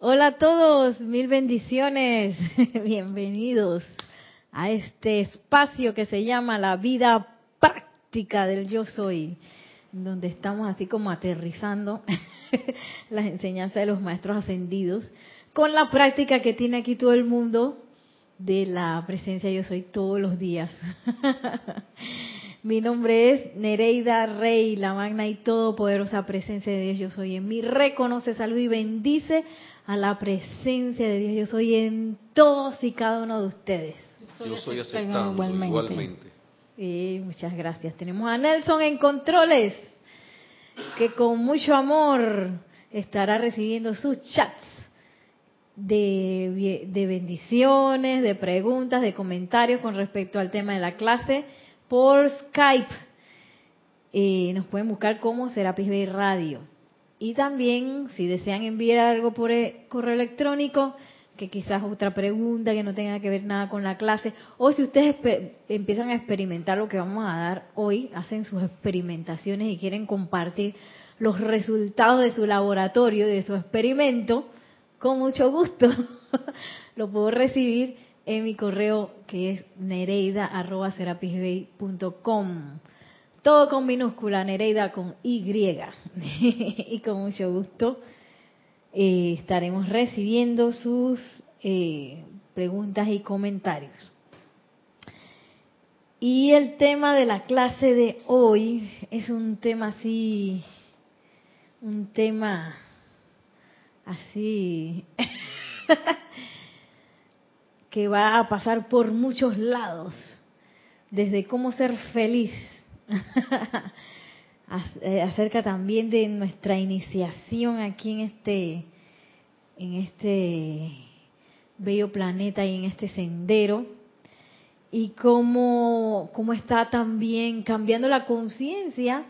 Hola a todos, mil bendiciones, bienvenidos a este espacio que se llama la vida práctica del yo soy, donde estamos así como aterrizando las enseñanzas de los maestros ascendidos con la práctica que tiene aquí todo el mundo de la presencia yo soy todos los días. Mi nombre es Nereida Rey, la magna y todopoderosa presencia de Dios yo soy en mí. Reconoce, salud y bendice a la presencia de Dios yo soy en todos y cada uno de ustedes. Yo soy aceptando igualmente. Y muchas gracias. Tenemos a Nelson en controles, que con mucho amor estará recibiendo sus chats de, de bendiciones, de preguntas, de comentarios con respecto al tema de la clase por Skype. Eh, nos pueden buscar como Serapis Bay Radio. Y también, si desean enviar algo por e, correo electrónico, que quizás otra pregunta que no tenga que ver nada con la clase, o si ustedes empiezan a experimentar lo que vamos a dar hoy, hacen sus experimentaciones y quieren compartir los resultados de su laboratorio, de su experimento, con mucho gusto lo puedo recibir en mi correo que es nereida.com. Todo con minúscula, Nereida con Y. y con mucho gusto eh, estaremos recibiendo sus eh, preguntas y comentarios. Y el tema de la clase de hoy es un tema así, un tema así que va a pasar por muchos lados, desde cómo ser feliz, acerca también de nuestra iniciación aquí en este, en este bello planeta y en este sendero, y cómo, cómo está también cambiando la conciencia,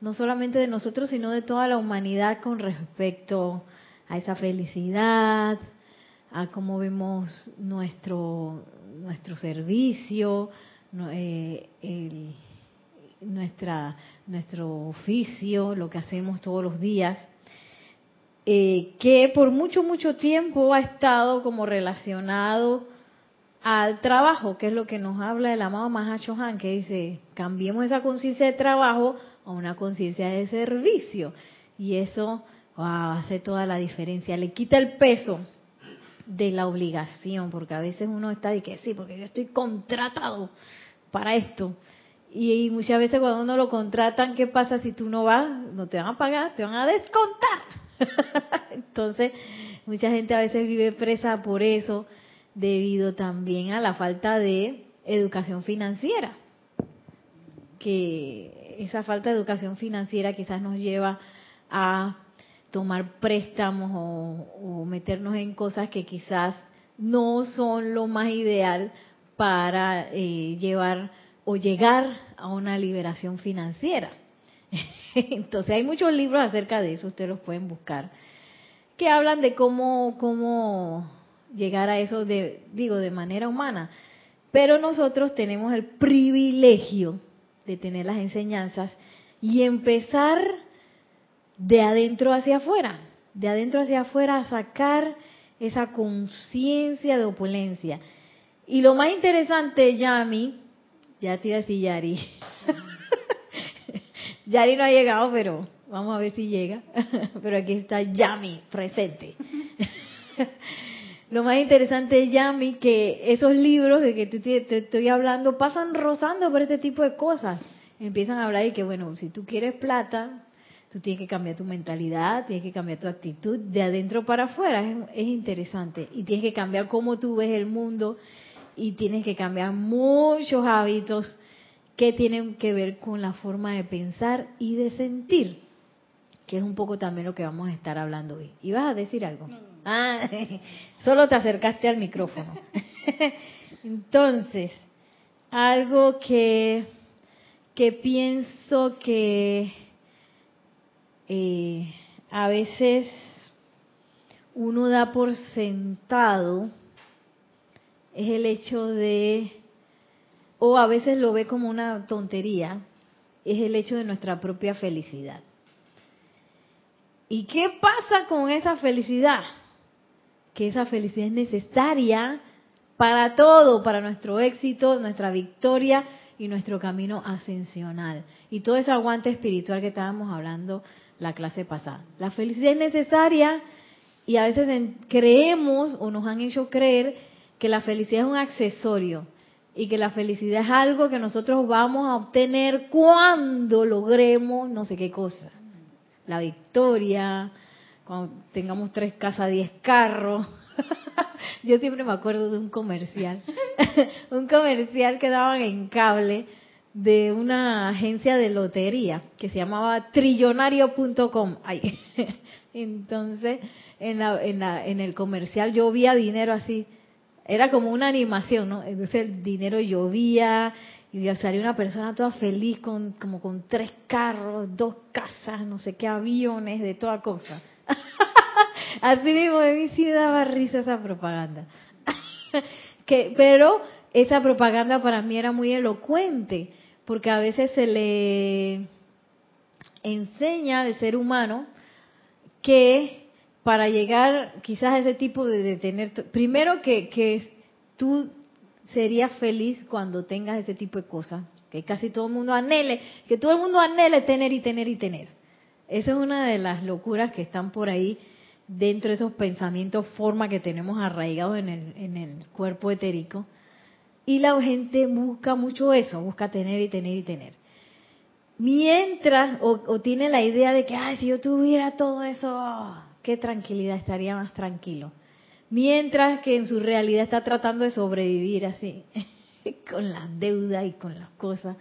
no solamente de nosotros, sino de toda la humanidad con respecto a esa felicidad, a cómo vemos nuestro, nuestro servicio, eh, nuestra, nuestro oficio, lo que hacemos todos los días, eh, que por mucho, mucho tiempo ha estado como relacionado al trabajo, que es lo que nos habla el amado Mahacho Han, que dice, cambiemos esa conciencia de trabajo a una conciencia de servicio. Y eso hace toda la diferencia, le quita el peso de la obligación, porque a veces uno está de que sí, porque yo estoy contratado para esto. Y, muchas veces cuando uno lo contratan, ¿qué pasa si tú no vas? No te van a pagar, te van a descontar. Entonces, mucha gente a veces vive presa por eso, debido también a la falta de educación financiera. Que esa falta de educación financiera quizás nos lleva a tomar préstamos o, meternos en cosas que quizás no son lo más ideal para eh, llevar o llegar a una liberación financiera. Entonces hay muchos libros acerca de eso, ustedes los pueden buscar, que hablan de cómo, cómo llegar a eso, de, digo, de manera humana. Pero nosotros tenemos el privilegio de tener las enseñanzas y empezar de adentro hacia afuera, de adentro hacia afuera a sacar esa conciencia de opulencia. Y lo más interesante, Yami, ya te iba a decir Yari, Yari no ha llegado, pero vamos a ver si llega, pero aquí está Yami presente. Lo más interesante, Yami, que esos libros de que te, estoy hablando pasan rozando por este tipo de cosas. Empiezan a hablar y que, bueno, si tú quieres plata, Tú tienes que cambiar tu mentalidad, tienes que cambiar tu actitud de adentro para afuera. Es, interesante. Y tienes que cambiar cómo tú ves el mundo y tienes que cambiar muchos hábitos que tienen que ver con la forma de pensar y de sentir, que es un poco también lo que vamos a estar hablando hoy. ¿Ibas a decir algo? Ah, solo te acercaste al micrófono. Entonces, algo que, que pienso que eh, a veces uno da por sentado es el hecho de, o a veces lo ve como una tontería, es el hecho de nuestra propia felicidad. ¿Y qué pasa con esa felicidad? que esa felicidad es necesaria para todo, para nuestro éxito, nuestra victoria y nuestro camino ascensional. Y todo ese aguante espiritual que estábamos hablando la clase pasada. La felicidad es necesaria y a veces creemos o nos han hecho creer que la felicidad es un accesorio y que la felicidad es algo que nosotros vamos a obtener cuando logremos no sé qué cosa. La victoria, cuando tengamos tres casas, diez carros. Yo siempre me acuerdo de un comercial, un comercial que daban en cable de una agencia de lotería que se llamaba trillonario.com. Entonces, en, la, en, la, en el comercial llovía dinero así. Era como una animación, ¿no? Entonces el dinero llovía y salía una persona toda feliz con como con tres carros, dos casas, no sé qué aviones, de toda cosa. así mismo de mí sí daba risa esa propaganda. que, pero esa propaganda para mí era muy elocuente, porque a veces se le enseña al ser humano que para llegar quizás a ese tipo de, tener, primero que, que tú serías feliz cuando tengas ese tipo de cosas, que casi todo el mundo anhele, que todo el mundo anhele tener y tener y tener. Esa es una de las locuras que están por ahí dentro de esos pensamientos, forma que tenemos arraigados en el, en el cuerpo etérico. Y la gente busca mucho eso, busca tener y tener y tener. Mientras, o, o tiene la idea de que, ay, si yo tuviera todo eso, qué tranquilidad, estaría más tranquilo. Mientras que en su realidad está tratando de sobrevivir así, con las deudas y con las cosas.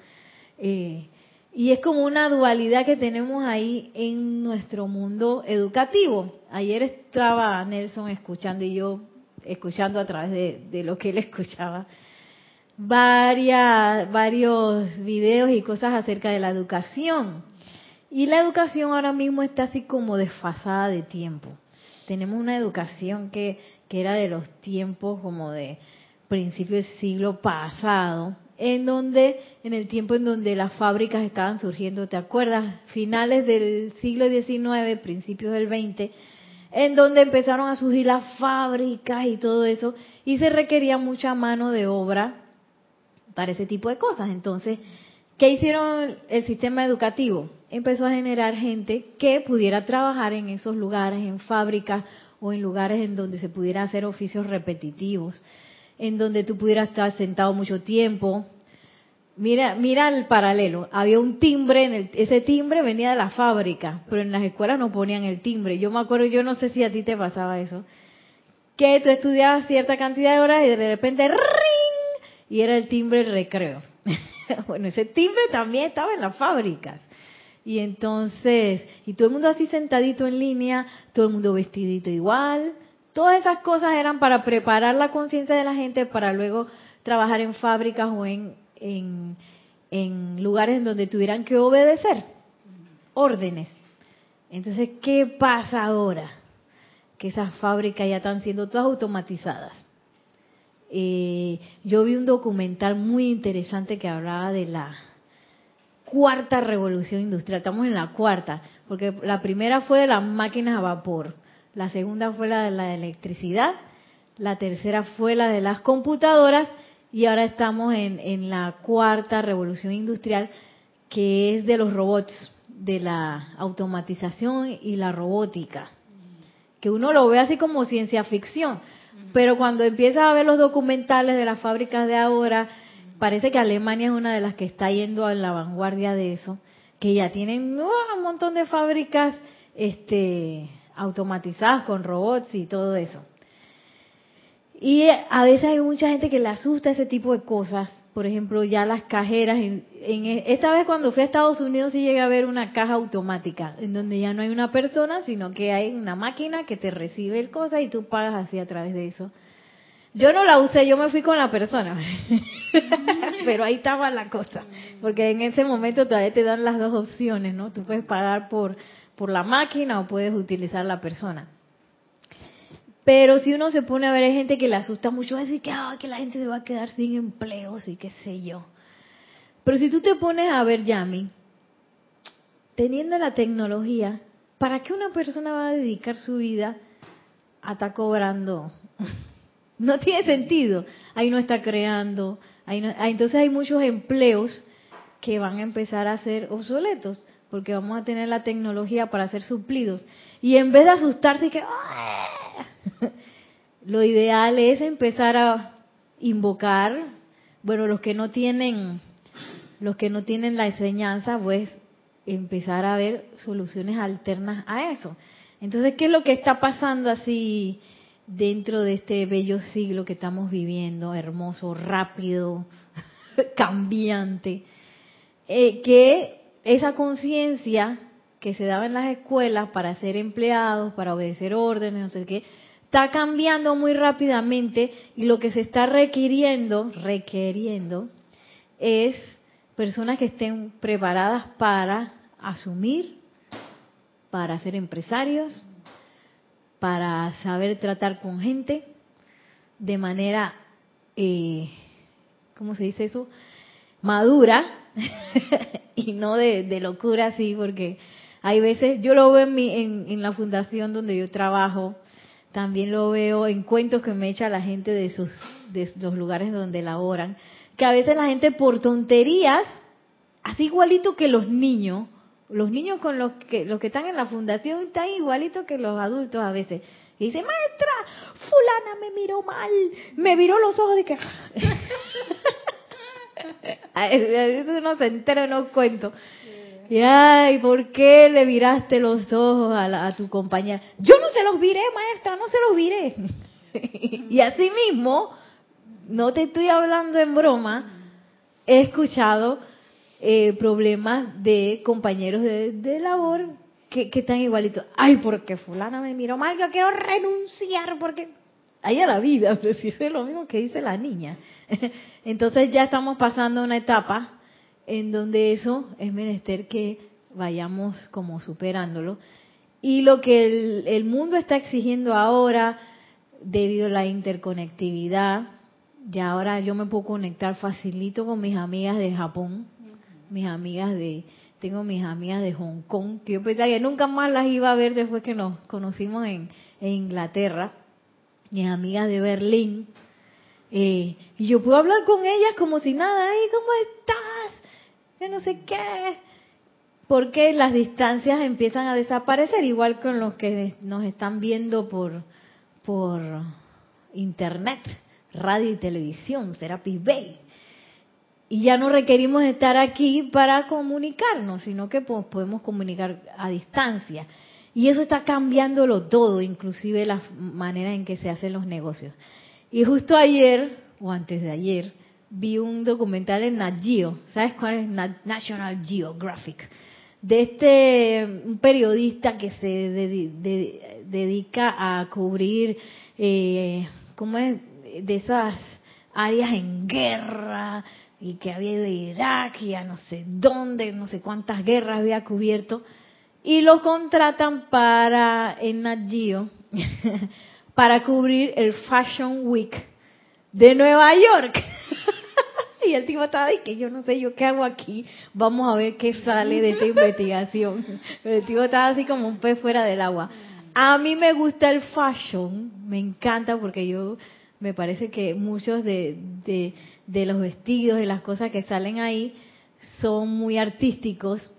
Eh, y es como una dualidad que tenemos ahí en nuestro mundo educativo. Ayer estaba Nelson escuchando y yo escuchando a través de, lo que él escuchaba varias, varios videos y cosas acerca de la educación. Y la educación ahora mismo está así como desfasada de tiempo. Tenemos una educación que, que era de los tiempos como de principio del siglo pasado, en donde, en el tiempo en donde las fábricas estaban surgiendo, ¿te acuerdas? Finales del siglo XIX, principios del XX, en donde empezaron a surgir las fábricas y todo eso, y se requería mucha mano de obra para ese tipo de cosas. Entonces, ¿qué hicieron el sistema educativo? Empezó a generar gente que pudiera trabajar en esos lugares, en fábricas o en lugares en donde se pudiera hacer oficios repetitivos, en donde tú pudieras estar sentado mucho tiempo. Mira, mira el paralelo. Había un timbre, en el, ese timbre venía de la fábrica, pero en las escuelas no ponían el timbre. Yo me acuerdo, yo no sé si a ti te pasaba eso, que tú estudiabas cierta cantidad de horas y de repente ¡ring! y era el timbre recreo. bueno, ese timbre también estaba en las fábricas. Y entonces, y todo el mundo así sentadito en línea, todo el mundo vestidito igual. Todas esas cosas eran para preparar la conciencia de la gente para luego trabajar en fábricas o en, en, lugares en donde tuvieran que obedecer órdenes. Entonces, ¿qué pasa ahora? Que esas fábricas ya están siendo todas automatizadas. Eh, yo vi un documental muy interesante que hablaba de la cuarta revolución industrial, estamos en la cuarta, porque la primera fue de las máquinas a vapor, la segunda fue la de la electricidad, la tercera fue la de las computadoras y ahora estamos en, en la cuarta revolución industrial, que es de los robots, de la automatización y la robótica, que uno lo ve así como ciencia ficción, pero cuando empieza a ver los documentales de las fábricas de ahora, parece que Alemania es una de las que está yendo a la vanguardia de eso, que ya tienen un montón de fábricas este, automatizadas con robots y todo eso. Y a veces hay mucha gente que le asusta ese tipo de cosas. Por ejemplo, ya las cajeras. En, esta vez cuando fui a Estados Unidos sí llegué a ver una caja automática, en donde ya no hay una persona, sino que hay una máquina que te recibe el cosa y tú pagas así a través de eso. Yo no la usé, yo me fui con la persona. Pero ahí estaba la cosa. Porque en ese momento todavía te dan las dos opciones, ¿no? Tú puedes pagar por, por la máquina o puedes utilizar la persona. Pero si uno se pone a ver, hay gente que le asusta mucho decir que, ah, que la gente se va a quedar sin empleos y qué sé yo. Pero si tú te pones a ver, Yami, teniendo la tecnología, ¿para qué una persona va a dedicar su vida a estar cobrando. no tiene sentido. Ahí no está creando. Ah, entonces hay muchos empleos que van a empezar a ser obsoletos porque vamos a tener la tecnología para ser suplidos. Y en vez de asustarse y que ¡ah! lo ideal es empezar a invocar, bueno, los que no tienen los que no tienen la enseñanza, pues empezar a ver soluciones alternas a eso. Entonces, ¿qué es lo que está pasando así dentro de este bello siglo que estamos viviendo, hermoso, rápido, cambiante? Eh, que esa conciencia que se daba en las escuelas para ser empleados, para obedecer órdenes, no sé qué, está cambiando muy rápidamente y lo que se está requiriendo, requiriendo, es personas que estén preparadas para asumir, para ser empresarios, para saber tratar con gente de manera, eh, ¿cómo se dice eso? Madura y no de, locura así, porque hay veces, yo lo veo en, mi, en, la fundación donde yo trabajo, también lo veo en cuentos que me echa la gente de sus de los lugares donde laboran, que a veces la gente por tonterías, así igualito que los niños, los niños con los que los que están en la fundación están igualitos que los adultos a veces. Y dice, maestra, fulana me miró mal, me miró los ojos de que... veces uno se entera no cuento. Y ay, ¿por qué le miraste los ojos a, a tu compañera? Yo no se los viré, maestra, no se los viré. y así mismo, no te estoy hablando en broma, he escuchado eh, problemas de compañeros de, labor que, están igualitos. Ay, porque fulana me miró mal, yo quiero renunciar porque... Hay a la vida, pero si es lo mismo que dice la niña. Entonces ya estamos pasando una etapa en donde eso es menester que vayamos como superándolo. Y lo que el mundo está exigiendo ahora, debido a la interconectividad, ya ahora yo me puedo conectar facilito con mis amigas de Japón, mis amigas de, tengo mis amigas de Hong Kong, que yo pensaba que nunca más las iba a ver después que nos conocimos en, Inglaterra, mis amigas de Berlín, eh, y yo puedo hablar con ellas como si nada, ay, ¿cómo estás? Que no sé qué. Porque las distancias empiezan a desaparecer, igual con los que nos están viendo por, por internet, radio y televisión, Serapis Bay. Y ya no requerimos estar aquí para comunicarnos, sino que podemos comunicar a distancia. Y eso está cambiándolo todo, inclusive la manera en que se hacen los negocios. Y justo ayer, o antes de ayer, vi un documental en Nat. ¿Sabes cuál es National Geographic? De este un periodista que se dedica a cubrir, eh, ¿cómo es? De esas áreas en guerra, y que había de Irak y a no sé dónde, no sé cuántas guerras había cubierto, y lo contratan para en Nat para cubrir el Fashion Week de Nueva York. y el tipo estaba ahí que yo no sé yo qué hago aquí, vamos a ver qué sale de esta investigación. Pero el tipo estaba así como un pez fuera del agua. A mí me gusta el fashion, me encanta porque yo me parece que muchos de de los vestidos y las cosas que salen ahí son muy artísticos.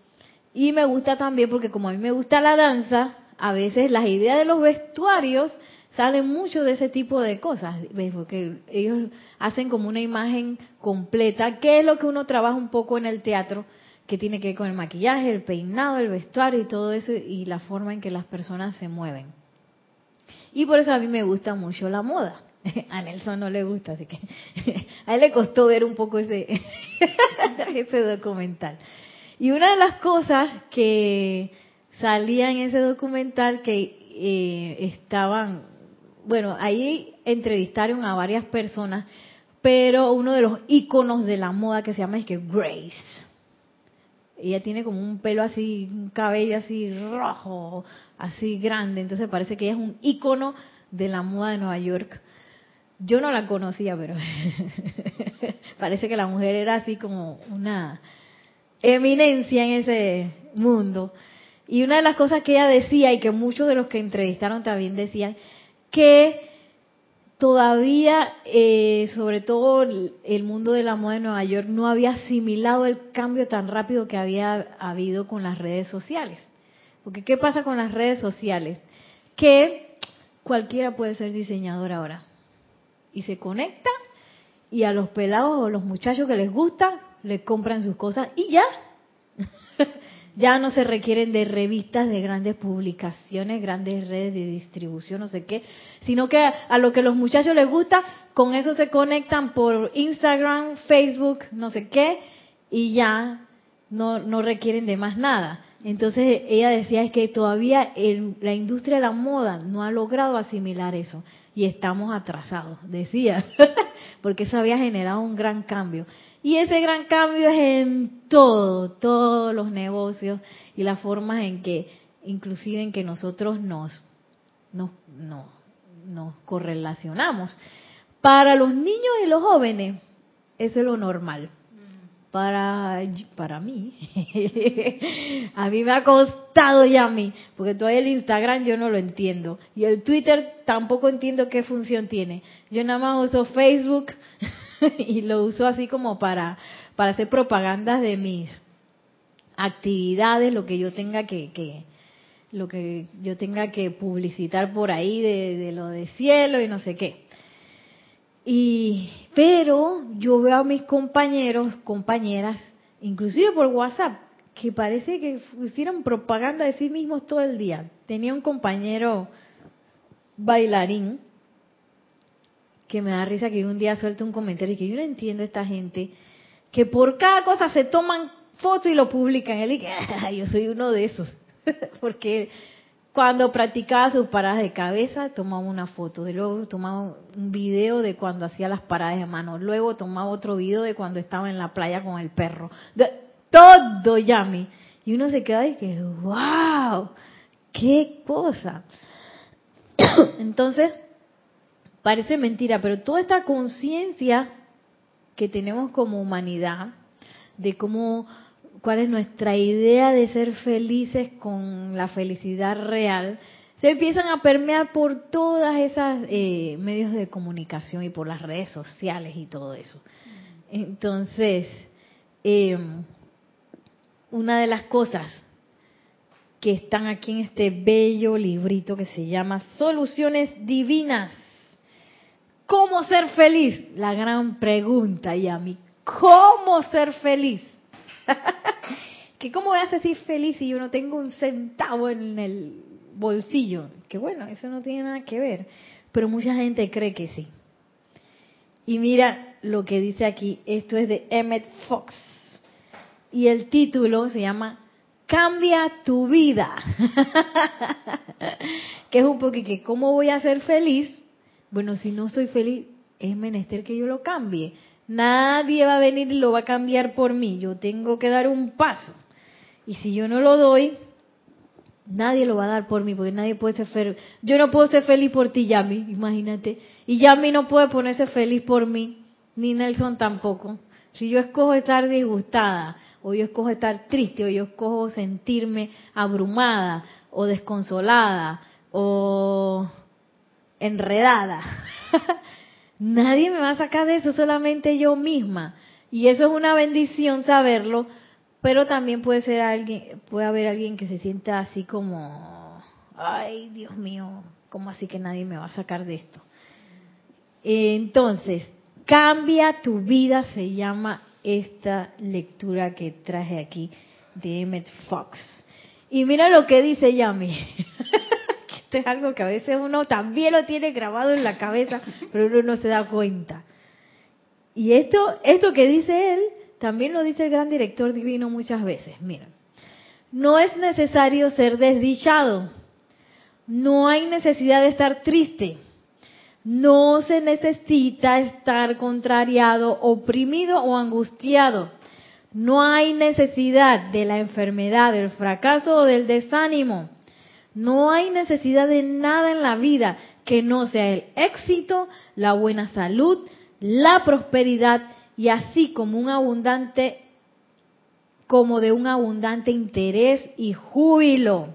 Y me gusta también porque como a mí me gusta la danza, a veces las ideas de los vestuarios salen mucho de ese tipo de cosas, porque ellos hacen como una imagen completa, que es lo que uno trabaja un poco en el teatro, que tiene que ver con el maquillaje, el peinado, el vestuario y todo eso, y la forma en que las personas se mueven. Y por eso a mí me gusta mucho la moda. A Nelson no le gusta, así que a él le costó ver un poco ese, documental. Y una de las cosas que salía en ese documental que eh, estaban, bueno, ahí entrevistaron a varias personas, pero uno de los íconos de la moda que se llama es que Grace. Ella tiene como un pelo así, un cabello así rojo, así grande, entonces parece que ella es un ícono de la moda de Nueva York. Yo no la conocía, pero parece que la mujer era así como una eminencia en ese mundo. Y una de las cosas que ella decía y que muchos de los que entrevistaron también decían, que todavía, eh, sobre todo el mundo de la moda de Nueva York, no había asimilado el cambio tan rápido que había habido con las redes sociales. Porque ¿qué pasa con las redes sociales? Que cualquiera puede ser diseñador ahora. Y se conecta y a los pelados o los muchachos que les gusta, le compran sus cosas y ya. ya no se requieren de revistas, de grandes publicaciones, grandes redes de distribución, no sé qué, sino que a lo que los muchachos les gusta, con eso se conectan por Instagram, Facebook, no sé qué, y ya no, no requieren de más nada. Entonces ella decía es que todavía la industria de la moda no ha logrado asimilar eso y estamos atrasados, decía, porque eso había generado un gran cambio. Y ese gran cambio es en todo, todos los negocios y las formas en que, inclusive en que nosotros nos, nos, nos correlacionamos. Para los niños y los jóvenes, eso es lo normal. Para, para mí, a mí me ha costado ya a mí, porque todavía el Instagram yo no lo entiendo. Y el Twitter tampoco entiendo qué función tiene. Yo nada más uso Facebook y lo uso así como para, para hacer propagandas de mis actividades, lo que yo tenga que, que lo que yo tenga que publicitar por ahí de, de lo de cielo y no sé qué. Y, pero yo veo a mis compañeros, compañeras, inclusive por WhatsApp, que parece que hicieron propaganda de sí mismos todo el día. Tenía un compañero bailarín que me da risa que un día suelto un comentario y que yo no entiendo a esta gente que por cada cosa se toman fotos y lo publican. Él dice, yo soy uno de esos. Porque cuando practicaba sus paradas de cabeza, tomaba una foto. De luego tomaba un video de cuando hacía las paradas de mano. Luego tomaba otro video de cuando estaba en la playa con el perro. Todo, Yami. Y uno se queda y que, wow, qué cosa. Entonces, Parece mentira, pero toda esta conciencia que tenemos como humanidad de cómo cuál es nuestra idea de ser felices con la felicidad real, se empiezan a permear por todas esas eh, medios de comunicación y por las redes sociales y todo eso. Entonces, em, una de las cosas que están aquí en este bello librito que se llama Soluciones Divinas ¿Cómo ser feliz? La gran pregunta, y a mí, ¿cómo ser feliz? que cómo voy a ser feliz si yo no tengo un centavo en el bolsillo? Que bueno, eso no tiene nada que ver, pero mucha gente cree que sí. Y mira lo que dice aquí, esto es de Emmett Fox. Y el título se llama Cambia tu vida. que es un poquito que cómo voy a ser feliz bueno, si no soy feliz, es menester que yo lo cambie. Nadie va a venir y lo va a cambiar por mí. Yo tengo que dar un paso. Y si yo no lo doy, nadie lo va a dar por mí, porque nadie puede ser feliz. Yo no puedo ser feliz por ti, Yami, imagínate. Y Yami no puede ponerse feliz por mí, ni Nelson tampoco. Si yo escojo estar disgustada, o yo escojo estar triste, o yo escojo sentirme abrumada, o desconsolada, o enredada. Nadie me va a sacar de eso, solamente yo misma. Y eso es una bendición saberlo, pero también puede ser alguien, puede haber alguien que se sienta así como, ay, Dios mío, ¿cómo así que nadie me va a sacar de esto? Entonces, cambia tu vida se llama esta lectura que traje aquí de Emmett Fox. Y mira lo que dice Yami. Esto es algo que a veces uno también lo tiene grabado en la cabeza, pero uno no se da cuenta. Y esto, esto que dice él, también lo dice el gran director divino muchas veces. Miren, no es necesario ser desdichado. No hay necesidad de estar triste. No se necesita estar contrariado, oprimido o angustiado. No hay necesidad de la enfermedad, del fracaso o del desánimo. No hay necesidad de nada en la vida que no sea el éxito, la buena salud, la prosperidad y así como un abundante como de un abundante interés y júbilo.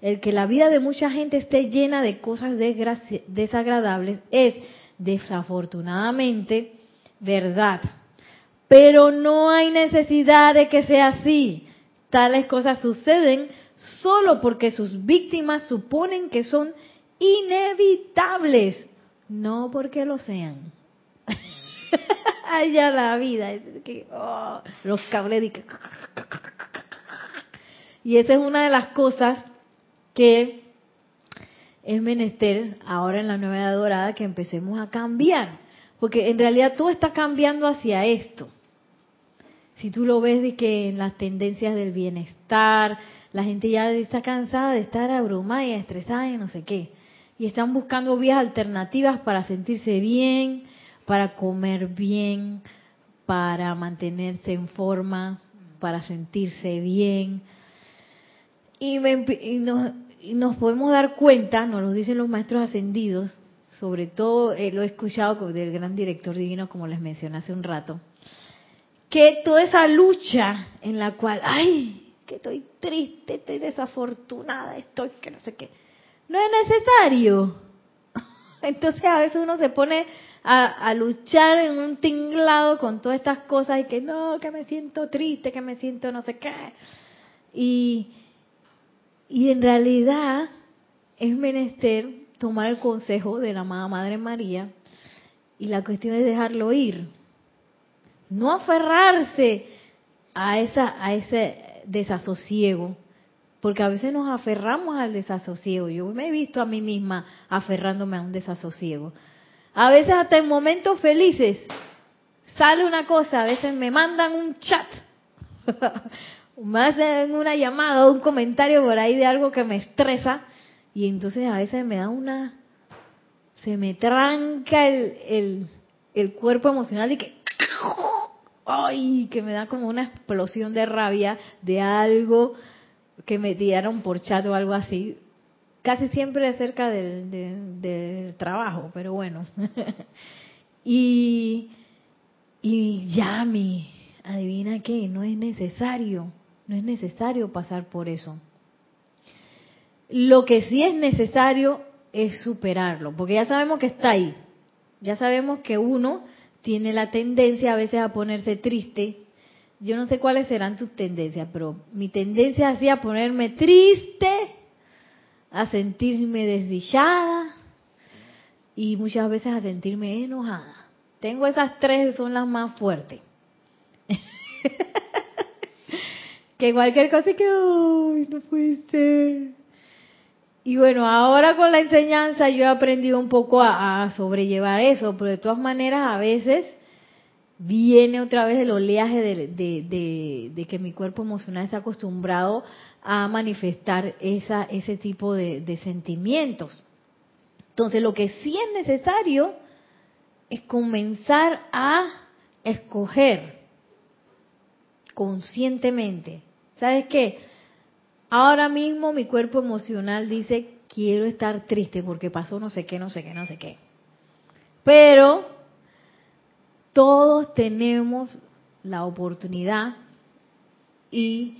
el que la vida de mucha gente esté llena de cosas desagradables es desafortunadamente verdad. Pero no hay necesidad de que sea así. Tales cosas suceden solo porque sus víctimas suponen que son inevitables, no porque lo sean. Allá la vida, oh, los cables y esa es una de las cosas que es menester ahora en la nueva edad dorada que empecemos a cambiar, porque en realidad todo está cambiando hacia esto. Si tú lo ves de que en las tendencias del bienestar, la gente ya está cansada de estar abrumada y estresada y no sé qué. Y están buscando vías alternativas para sentirse bien, para comer bien, para mantenerse en forma, para sentirse bien. Y, nos, podemos dar cuenta, nos lo dicen los maestros ascendidos, sobre todo eh, lo he escuchado del gran director divino, como les mencioné hace un rato, que toda esa lucha en la cual, ay, que estoy triste, estoy desafortunada, estoy que no sé qué, no es necesario. Entonces a veces uno se pone a, luchar en un tinglado con todas estas cosas y que no, que me siento triste, que me siento no sé qué. Y, y en realidad es menester tomar el consejo de la amada Madre María y la cuestión es dejarlo ir no aferrarse a esa a ese desasosiego, porque a veces nos aferramos al desasosiego. Yo me he visto a mí misma aferrándome a un desasosiego. A veces hasta en momentos felices sale una cosa, a veces me mandan un chat, más en una llamada o un comentario por ahí de algo que me estresa y entonces a veces me da una, se me tranca el, el, el cuerpo emocional y que ay, que me da como una explosión de rabia de algo que me dieron por chat o algo así. Casi siempre acerca del, trabajo, pero bueno. y, y ya mi, adivina qué, no es necesario, no es necesario pasar por eso. Lo que sí es necesario es superarlo, porque ya sabemos que está ahí. Ya sabemos que uno tiene la tendencia a veces a ponerse triste. Yo no sé cuáles serán tus tendencias, pero mi tendencia es a ponerme triste, a sentirme desdichada y muchas veces a sentirme enojada. Tengo esas tres, son las más fuertes. que cualquier cosa que, ay, no puede ser. Y bueno, ahora con la enseñanza yo he aprendido un poco a, sobrellevar eso, pero de todas maneras a veces viene otra vez el oleaje de, que mi cuerpo emocional está acostumbrado a manifestar esa, ese tipo de sentimientos. Entonces lo que sí es necesario es comenzar a escoger conscientemente. ¿Sabes qué? Ahora mismo mi cuerpo emocional dice, quiero estar triste porque pasó no sé qué, no sé qué, no sé qué. Pero todos tenemos la oportunidad y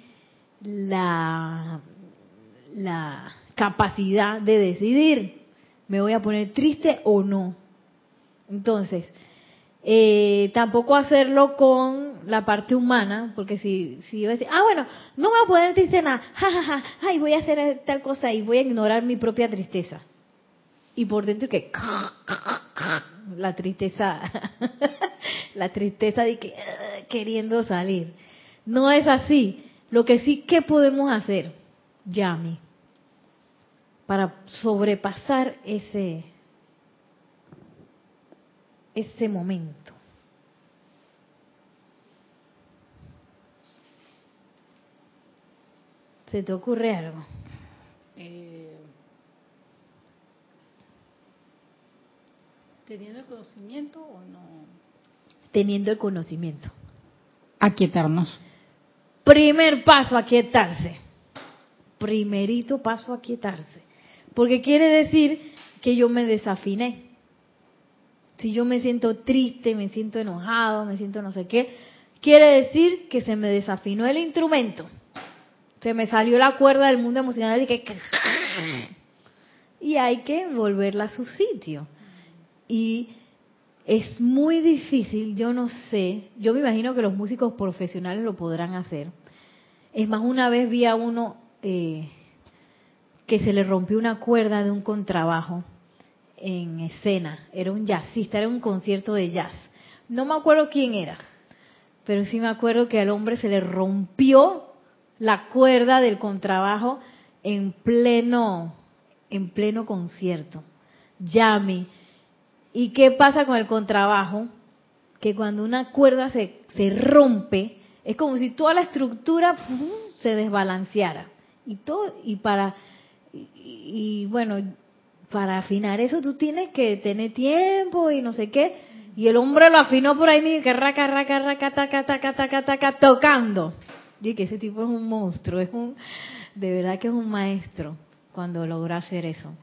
la, la capacidad de decidir, me voy a poner triste o no. Entonces, eh, tampoco hacerlo con la parte humana, porque si, si yo decir, ah, bueno, no voy a poder decir nada, jajaja, ay, voy a hacer tal cosa y voy a ignorar mi propia tristeza. Y por dentro que la tristeza, la tristeza de que queriendo salir. No es así. Lo que sí que podemos hacer, Yami, para sobrepasar ese ese momento. ¿Se te ocurre algo? Eh, ¿Teniendo el conocimiento o no? Teniendo el conocimiento. Aquietarnos. Primer paso, aquietarse. Primerito paso, aquietarse. Porque quiere decir que yo me desafiné. Si yo me siento triste, me siento enojado, me siento no sé qué, quiere decir que se me desafinó el instrumento. Se me salió la cuerda del mundo emocional y que y hay que volverla a su sitio. Y es muy difícil, yo no sé, yo me imagino que los músicos profesionales lo podrán hacer. Es más, una vez vi a uno eh, que se le rompió una cuerda de un contrabajo en escena, era un jazzista, era un concierto de jazz. No me acuerdo quién era, pero sí me acuerdo que al hombre se le rompió la cuerda del contrabajo en pleno en pleno concierto. Llame. ¿Y qué pasa con el contrabajo? Que cuando una cuerda se, se rompe, es como si toda la estructura se desbalanceara. Y todo, y para, y, bueno, para afinar eso tú tienes que tener tiempo y no sé qué. Y el hombre lo afinó por ahí, que raca, raca, raca, taca, taca, taca, taca, tocando. Y que ese tipo es un monstruo, es un, de verdad que es un maestro cuando logra hacer eso.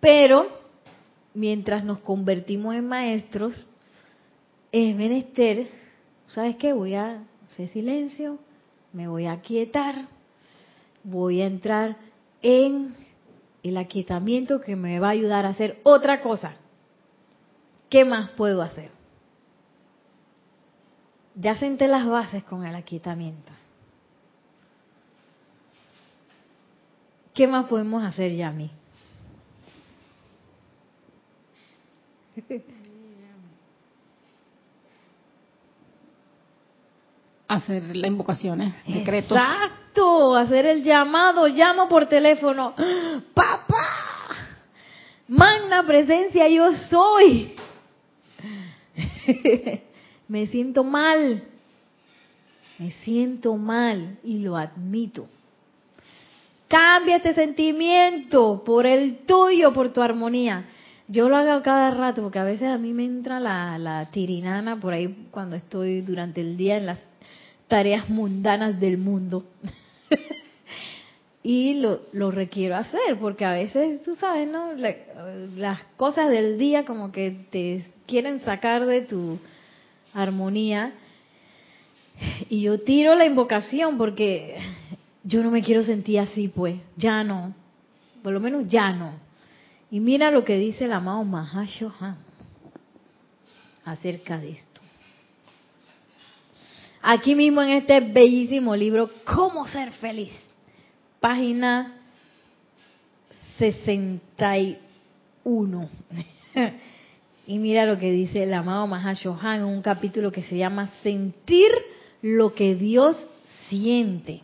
Pero mientras nos convertimos en maestros, es menester, ¿sabes qué? Voy a hacer silencio, me voy a quietar, voy a entrar en el aquietamiento que me va a ayudar a hacer otra cosa. ¿Qué más puedo hacer? Ya senté las bases con el aquietamiento. ¿Qué más podemos hacer, Yami? Hacer las invocaciones, decretos. Exacto, hacer el llamado, llamo por teléfono. ¡Papá! Magna presencia, yo soy. Me siento mal. Me siento mal y lo admito. Cambia este sentimiento por el tuyo, por tu armonía. Yo lo hago cada rato porque a veces a mí me entra la, tirinana por ahí cuando estoy durante el día en las tareas mundanas del mundo. y lo, lo, requiero hacer porque a veces, tú sabes, ¿no? las cosas del día como que te quieren sacar de tu armonía. Y yo tiro la invocación porque yo no me quiero sentir así, pues, ya no, por lo menos ya no. Y mira lo que dice el amado Mahashohan acerca de esto. Aquí mismo en este bellísimo libro, ¿Cómo ser feliz? Página 61. y mira lo que dice el amado Mahashohan en un capítulo que se llama Sentir lo que Dios siente.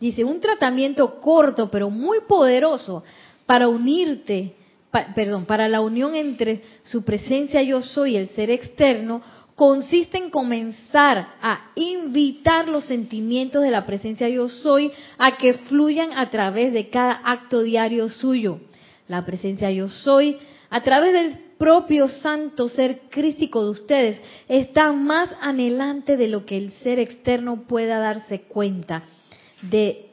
Dice, un tratamiento corto pero muy poderoso para unirte, perdón, para la unión entre su presencia yo soy y el ser externo, consiste en comenzar a invitar los sentimientos de la presencia yo soy a que fluyan a través de cada acto diario suyo. La presencia yo soy, a través del propio santo ser crístico de ustedes, está más anhelante de lo que el ser externo pueda darse cuenta de,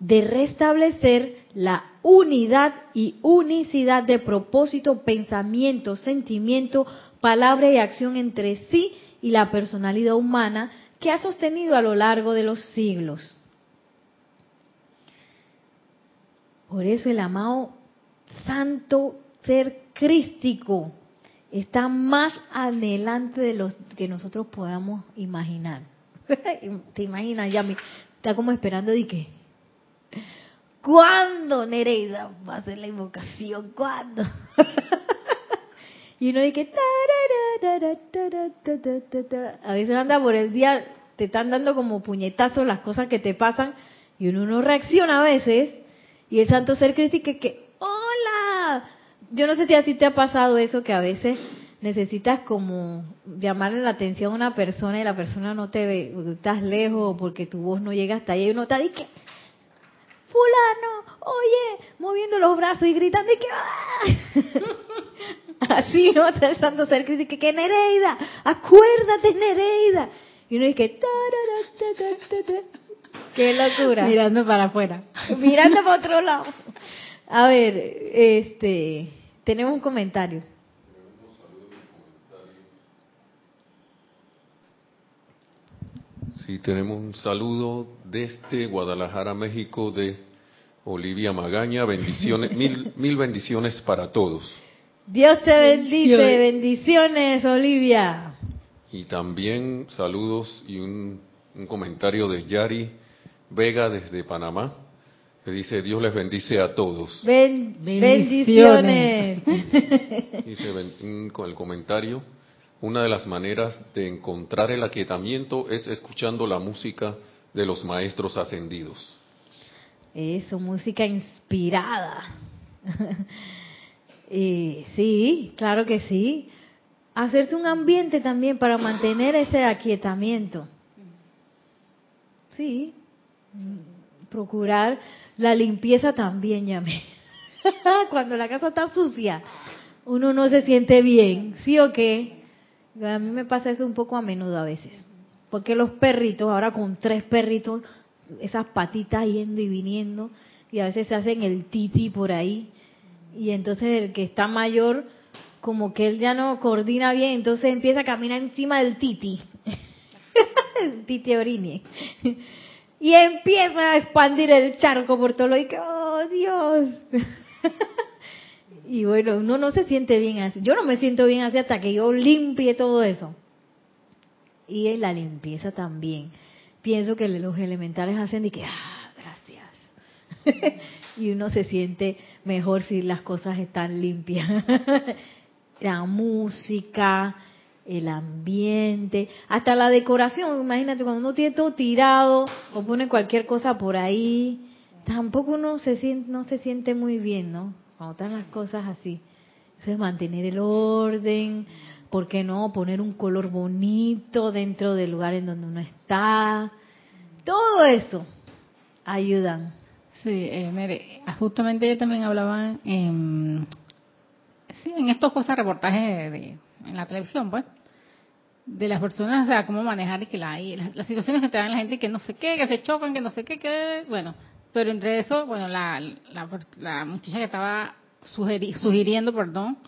de restablecer la unidad y unicidad de propósito, pensamiento, sentimiento, palabra y acción entre sí y la personalidad humana que ha sostenido a lo largo de los siglos. Por eso el amado santo ser crístico está más adelante de lo que nosotros podamos imaginar. Te imaginas, ya está como esperando de que, ¿cuándo Nereida va a hacer la invocación? ¿Cuándo? y uno dice, a veces anda por el día, te están dando como puñetazos las cosas que te pasan y uno no reacciona a veces y el santo ser crítico que, hola, yo no sé si a ti te ha pasado eso que a veces necesitas como llamarle la atención a una persona y la persona no te ve, estás lejos porque tu voz no llega hasta ahí y uno está que fulano, oye, moviendo los brazos y gritando y que ¡ah! así no el santo ser que que Nereida, acuérdate Nereida. Y uno dice qué locura. Mirando para afuera. Mirando para otro lado. A ver, este, tenemos un comentario. Sí, tenemos un saludo desde Guadalajara, México, de Olivia Magaña. Bendiciones, mil, mil bendiciones para todos. Dios te bendice, bendiciones, Olivia. Y también saludos y un, comentario de Yari Vega desde Panamá, que dice, Dios les bendice a todos. bendiciones. dice con el comentario, una de las maneras de encontrar el aquietamiento es escuchando la música de los maestros ascendidos. Eso, música inspirada. y, sí, claro que sí. Hacerse un ambiente también para mantener ese aquietamiento. Sí. Procurar la limpieza también, llamé. Cuando la casa está sucia, uno no se siente bien, ¿sí o qué? A mí me pasa eso un poco a menudo a veces. Porque los perritos, ahora con tres perritos, esas patitas yendo y viniendo, y a veces se hacen el titi por ahí, y entonces el que está mayor, como que él ya no coordina bien, entonces empieza a caminar encima del titi, el titi orine, y empieza a expandir el charco por todo lo que, oh Dios. Y bueno, uno no se siente bien así. Yo no me siento bien así hasta que yo limpie todo eso. Y en la limpieza también. Pienso que los elementales hacen y que, ah, gracias. y uno se siente mejor si las cosas están limpias. la música, el ambiente, hasta la decoración. Imagínate cuando uno tiene todo tirado o pone cualquier cosa por ahí, tampoco uno se siente, no se siente muy bien, ¿no? Cuando están las cosas así. Eso es mantener el orden, ¿por qué no? Poner un color bonito dentro del lugar en donde uno está. Todo eso ayudan. Sí, eh, mire, justamente yo también hablaba en, sí, en estos cosas, reportajes de, en la televisión, pues, de las personas, o sea, cómo manejar y que la, las, situaciones que te dan la gente que no sé qué, que se chocan, que no sé qué, que, bueno, pero entre eso, bueno, la, la, muchacha que estaba sugiriendo, perdón,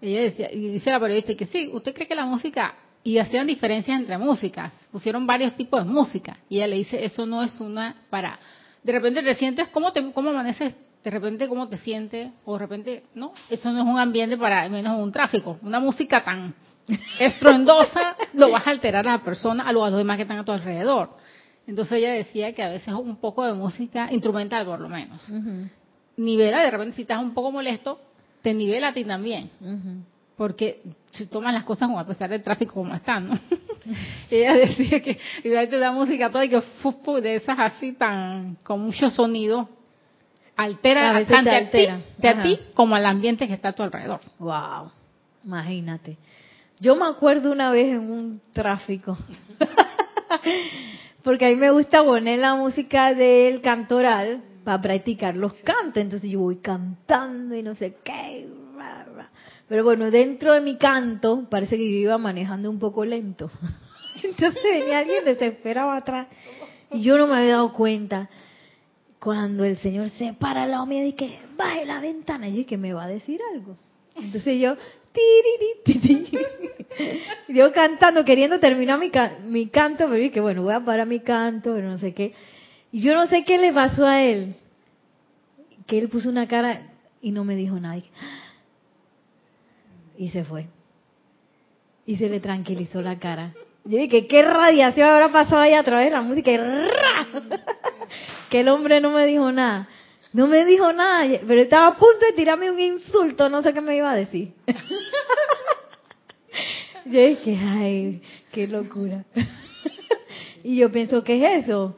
ella decía, y dice la periodista que sí, ¿usted cree que la música, y hacían diferencias entre músicas, pusieron varios tipos de música, y ella le dice, eso no es una para, de repente te sientes, ¿cómo, te, cómo amaneces? De repente, ¿cómo te sientes? O de repente, no, eso no es un ambiente para, menos un tráfico, una música tan estruendosa, lo vas a alterar a la persona, a los demás que están a tu alrededor. Entonces ella decía que a veces un poco de música instrumental, por lo menos, nivela, de repente si estás un poco molesto, te nivela a ti también. Porque si tomas las cosas como a pesar del tráfico como están, ¿no? ella decía que y te da música toda y que de esas así tan con mucho sonido altera tanto a ti, de a ti como al ambiente que está a tu alrededor. Wow, imagínate. Yo me acuerdo una vez en un tráfico porque a mí me gusta poner la música del cantoral para practicar los cantos. Entonces yo voy cantando y no sé qué. Pero bueno, dentro de mi canto parece que yo iba manejando un poco lento. Entonces venía alguien desesperado atrás y yo no me había dado cuenta. Cuando el Señor se para al lado mío y que baje la ventana, y que me va a decir algo. Entonces yo, yo cantando, queriendo terminar mi, mi canto, pero dije, bueno, voy a parar mi canto, pero no sé qué. Y yo no sé qué le pasó a él, que él puso una cara y no me dijo nada. Y se fue. Y se le tranquilizó la cara. Yo dije, ¿qué radiación habrá pasado ahí a través de la música? Y que el hombre no me dijo nada. No me dijo nada, pero estaba a punto de tirarme un insulto, no sé qué me iba a decir. yo dije, ay, qué locura. y yo pienso, ¿qué es eso?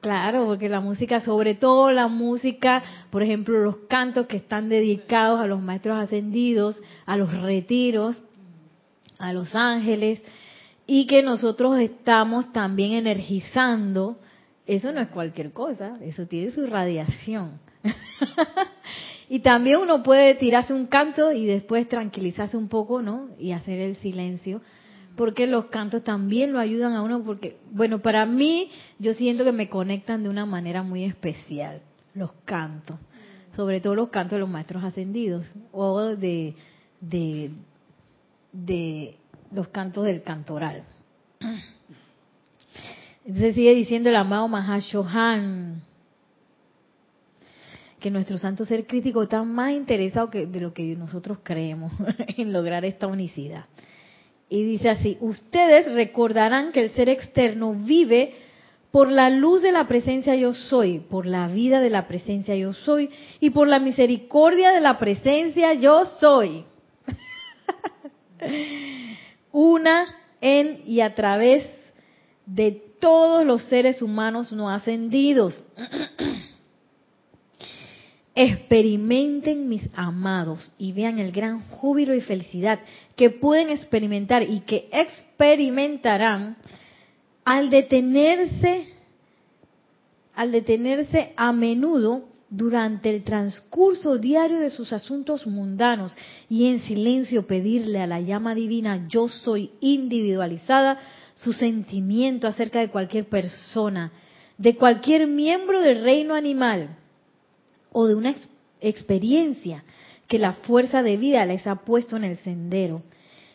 Claro, porque la música, sobre todo la música, por ejemplo, los cantos que están dedicados a los maestros ascendidos, a los retiros, a los ángeles, y que nosotros estamos también energizando eso no es cualquier cosa, eso tiene su radiación. y también uno puede tirarse un canto y después tranquilizarse un poco, ¿no? Y hacer el silencio, porque los cantos también lo ayudan a uno, porque, bueno, para mí yo siento que me conectan de una manera muy especial, los cantos, sobre todo los cantos de los maestros ascendidos, o de, de, de los cantos del cantoral. Entonces sigue diciendo el amado Mahashohan que nuestro santo ser crítico está más interesado que de lo que nosotros creemos en lograr esta unicidad. Y dice así, ustedes recordarán que el ser externo vive por la luz de la presencia yo soy, por la vida de la presencia yo soy y por la misericordia de la presencia yo soy. Una en y a través de todos los seres humanos no ascendidos. Experimenten mis amados y vean el gran júbilo y felicidad que pueden experimentar y que experimentarán al detenerse al detenerse a menudo durante el transcurso diario de sus asuntos mundanos y en silencio pedirle a la llama divina yo soy individualizada su sentimiento acerca de cualquier persona, de cualquier miembro del reino animal, o de una experiencia que la fuerza de vida les ha puesto en el sendero.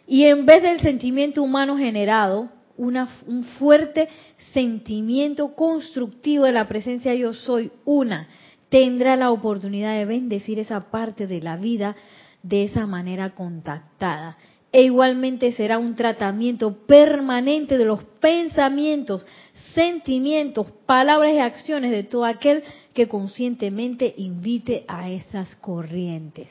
Y en vez del sentimiento humano generado, una, un fuerte sentimiento constructivo de la presencia yo soy una, tendrá la oportunidad de bendecir esa parte de la vida de esa manera contactada. E igualmente será un tratamiento permanente de los pensamientos, sentimientos, palabras y acciones de todo aquel que conscientemente invite a esas corrientes.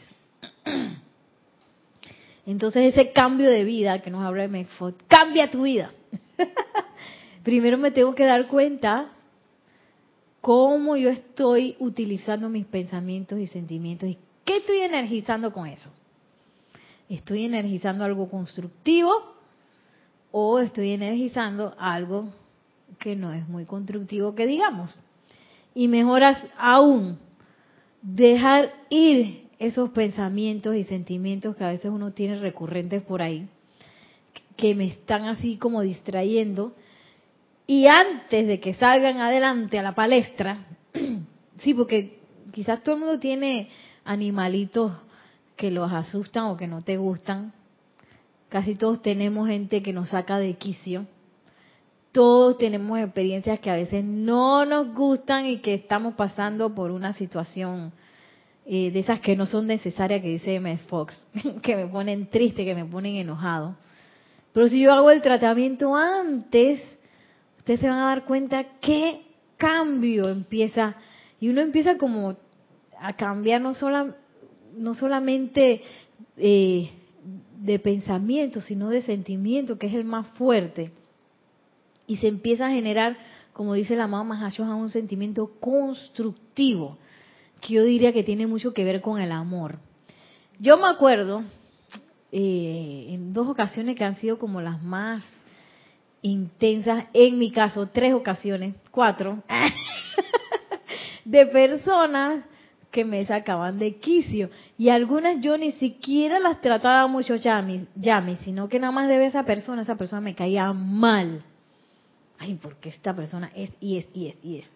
Entonces ese cambio de vida que nos habla de Medford, cambia tu vida. Primero me tengo que dar cuenta cómo yo estoy utilizando mis pensamientos y sentimientos y qué estoy energizando con eso. ¿Estoy energizando algo constructivo o estoy energizando algo que no es muy constructivo que digamos? y mejoras aún dejar ir esos pensamientos y sentimientos que a veces uno tiene recurrentes por ahí, que me están así como distrayendo, y antes de que salgan adelante a la palestra, sí, porque quizás todo el mundo tiene animalitos que los asustan o que no te gustan, casi todos tenemos gente que nos saca de quicio, todos tenemos experiencias que a veces no nos gustan y que estamos pasando por una situación eh, de esas que no son necesarias, que dice M. Fox, que me ponen triste, que me ponen enojado. Pero si yo hago el tratamiento antes, ustedes se van a dar cuenta qué cambio empieza. Y uno empieza como a cambiar no, no solamente eh, de pensamiento, sino de sentimiento, que es el más fuerte y se empieza a generar, como dice la amado Mahashohan, un sentimiento constructivo, que yo diría que tiene mucho que ver con el amor. Yo me acuerdo eh, en dos ocasiones que han sido como las más intensas, en mi caso, tres ocasiones, cuatro, de personas que me sacaban de quicio. Y algunas yo ni siquiera las trataba mucho llame, sino que nada más de esa persona, esa persona me caía mal ay, porque esta persona es y es y es y es.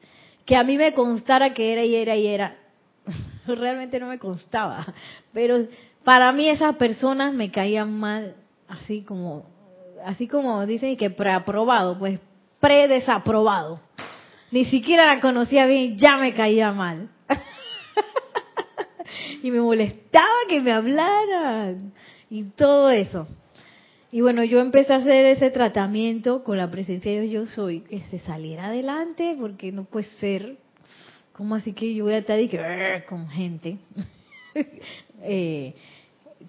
Que a mí me constara que era y era y era, realmente no me constaba. Pero para mí esas personas me caían mal, así como, así como dicen que preaprobado, pues predesaprobado. Ni siquiera la conocía bien, ya me caía mal. y me molestaba que me hablaran y todo eso. Y bueno, yo empecé a hacer ese tratamiento con la presencia de Dios yo soy, que se saliera adelante, porque no puede ser, como así que yo voy a estar con gente eh,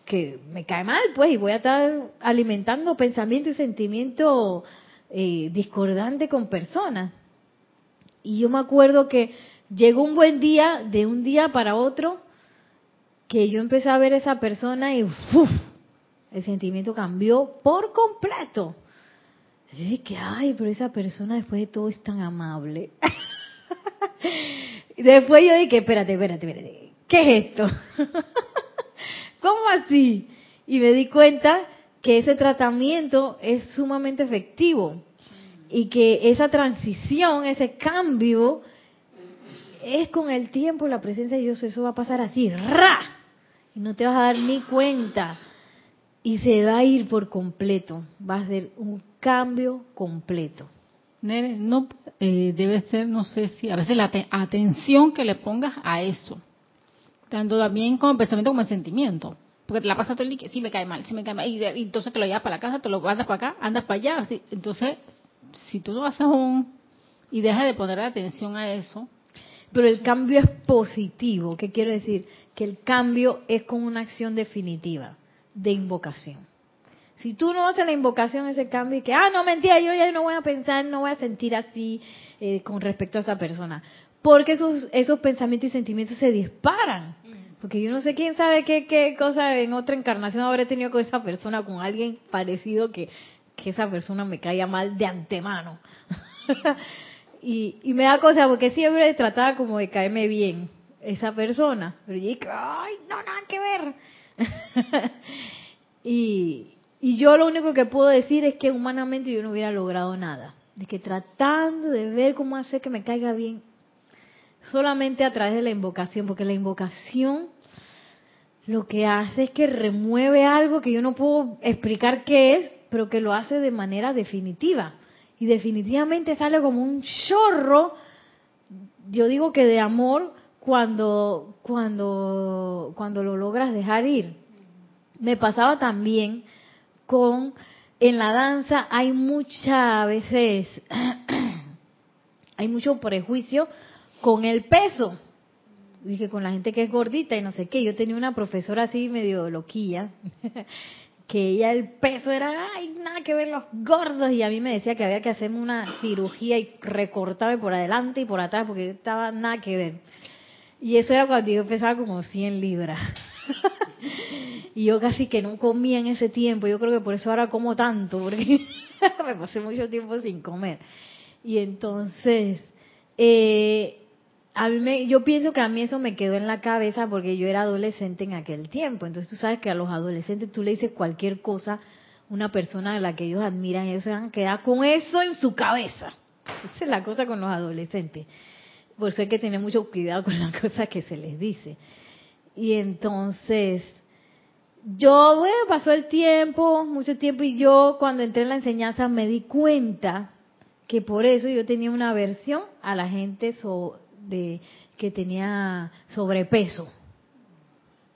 que me cae mal, pues, y voy a estar alimentando pensamiento y sentimiento eh, discordante con personas. Y yo me acuerdo que llegó un buen día, de un día para otro, que yo empecé a ver a esa persona y ¡uf! el sentimiento cambió por completo. Yo dije, ay, pero esa persona después de todo es tan amable. después yo dije, espérate, espérate, espérate, ¿qué es esto? ¿Cómo así? Y me di cuenta que ese tratamiento es sumamente efectivo y que esa transición, ese cambio, es con el tiempo, la presencia de Dios, eso va a pasar así, ¡ra! Y no te vas a dar ni cuenta y se va a ir por completo, va a ser un cambio completo. Nere, no eh, debe ser, no sé si, a veces la te- atención que le pongas a eso, tanto también como pensamiento como en sentimiento. Porque te la pasas todo el día, sí me cae mal, sí me cae mal, y, entonces te lo llevas para la casa, te lo andas para acá, andas para allá. Entonces, si tú no haces un. y dejas de poner atención a eso, Pero el cambio es positivo. ¿Qué quiero decir? Que el cambio es con una acción definitiva de invocación. Si tú no haces la invocación, ese cambio y que, ah, no, mentira, yo ya no voy a pensar, no voy a sentir así eh, con respecto a esa persona. Porque esos, esos pensamientos y sentimientos se disparan. Porque yo no sé quién sabe qué, qué cosa en otra encarnación habré tenido con esa persona, con alguien parecido que, que esa persona me caía mal de antemano. y, y me da cosa porque siempre trataba como de caerme bien esa persona. Pero yo dije, ay, no, nada que ver. y, y yo lo único que puedo decir es que humanamente yo no hubiera logrado nada. De que tratando de ver cómo hacer que me caiga bien, solamente a través de la invocación, porque la invocación lo que hace es que remueve algo que yo no puedo explicar qué es, pero que lo hace de manera definitiva. Y definitivamente sale como un chorro, yo digo que de amor, cuando, cuando, cuando lo logras dejar ir. Me pasaba también con, en la danza hay muchas veces, hay mucho prejuicio con el peso. Dije, con la gente que es gordita y no sé qué. Yo tenía una profesora así medio loquilla, que ella el peso era, ay, nada que ver los gordos. Y a mí me decía que había que hacerme una cirugía y recortarme por adelante y por atrás porque estaba nada que ver. Y eso era cuando yo pesaba como 100 libras. y yo casi que no comía en ese tiempo. Yo creo que por eso ahora como tanto, porque me pasé mucho tiempo sin comer. Y entonces, eh, a mí me, yo pienso que a mí eso me quedó en la cabeza porque yo era adolescente en aquel tiempo. Entonces tú sabes que a los adolescentes tú le dices cualquier cosa, una persona a la que ellos admiran, ellos se van a quedar con eso en su cabeza. Esa es la cosa con los adolescentes. Por eso hay que tener mucho cuidado con las cosas que se les dice. Y entonces, yo, bueno, pasó el tiempo, mucho tiempo, y yo cuando entré en la enseñanza me di cuenta que por eso yo tenía una aversión a la gente so- de, que tenía sobrepeso.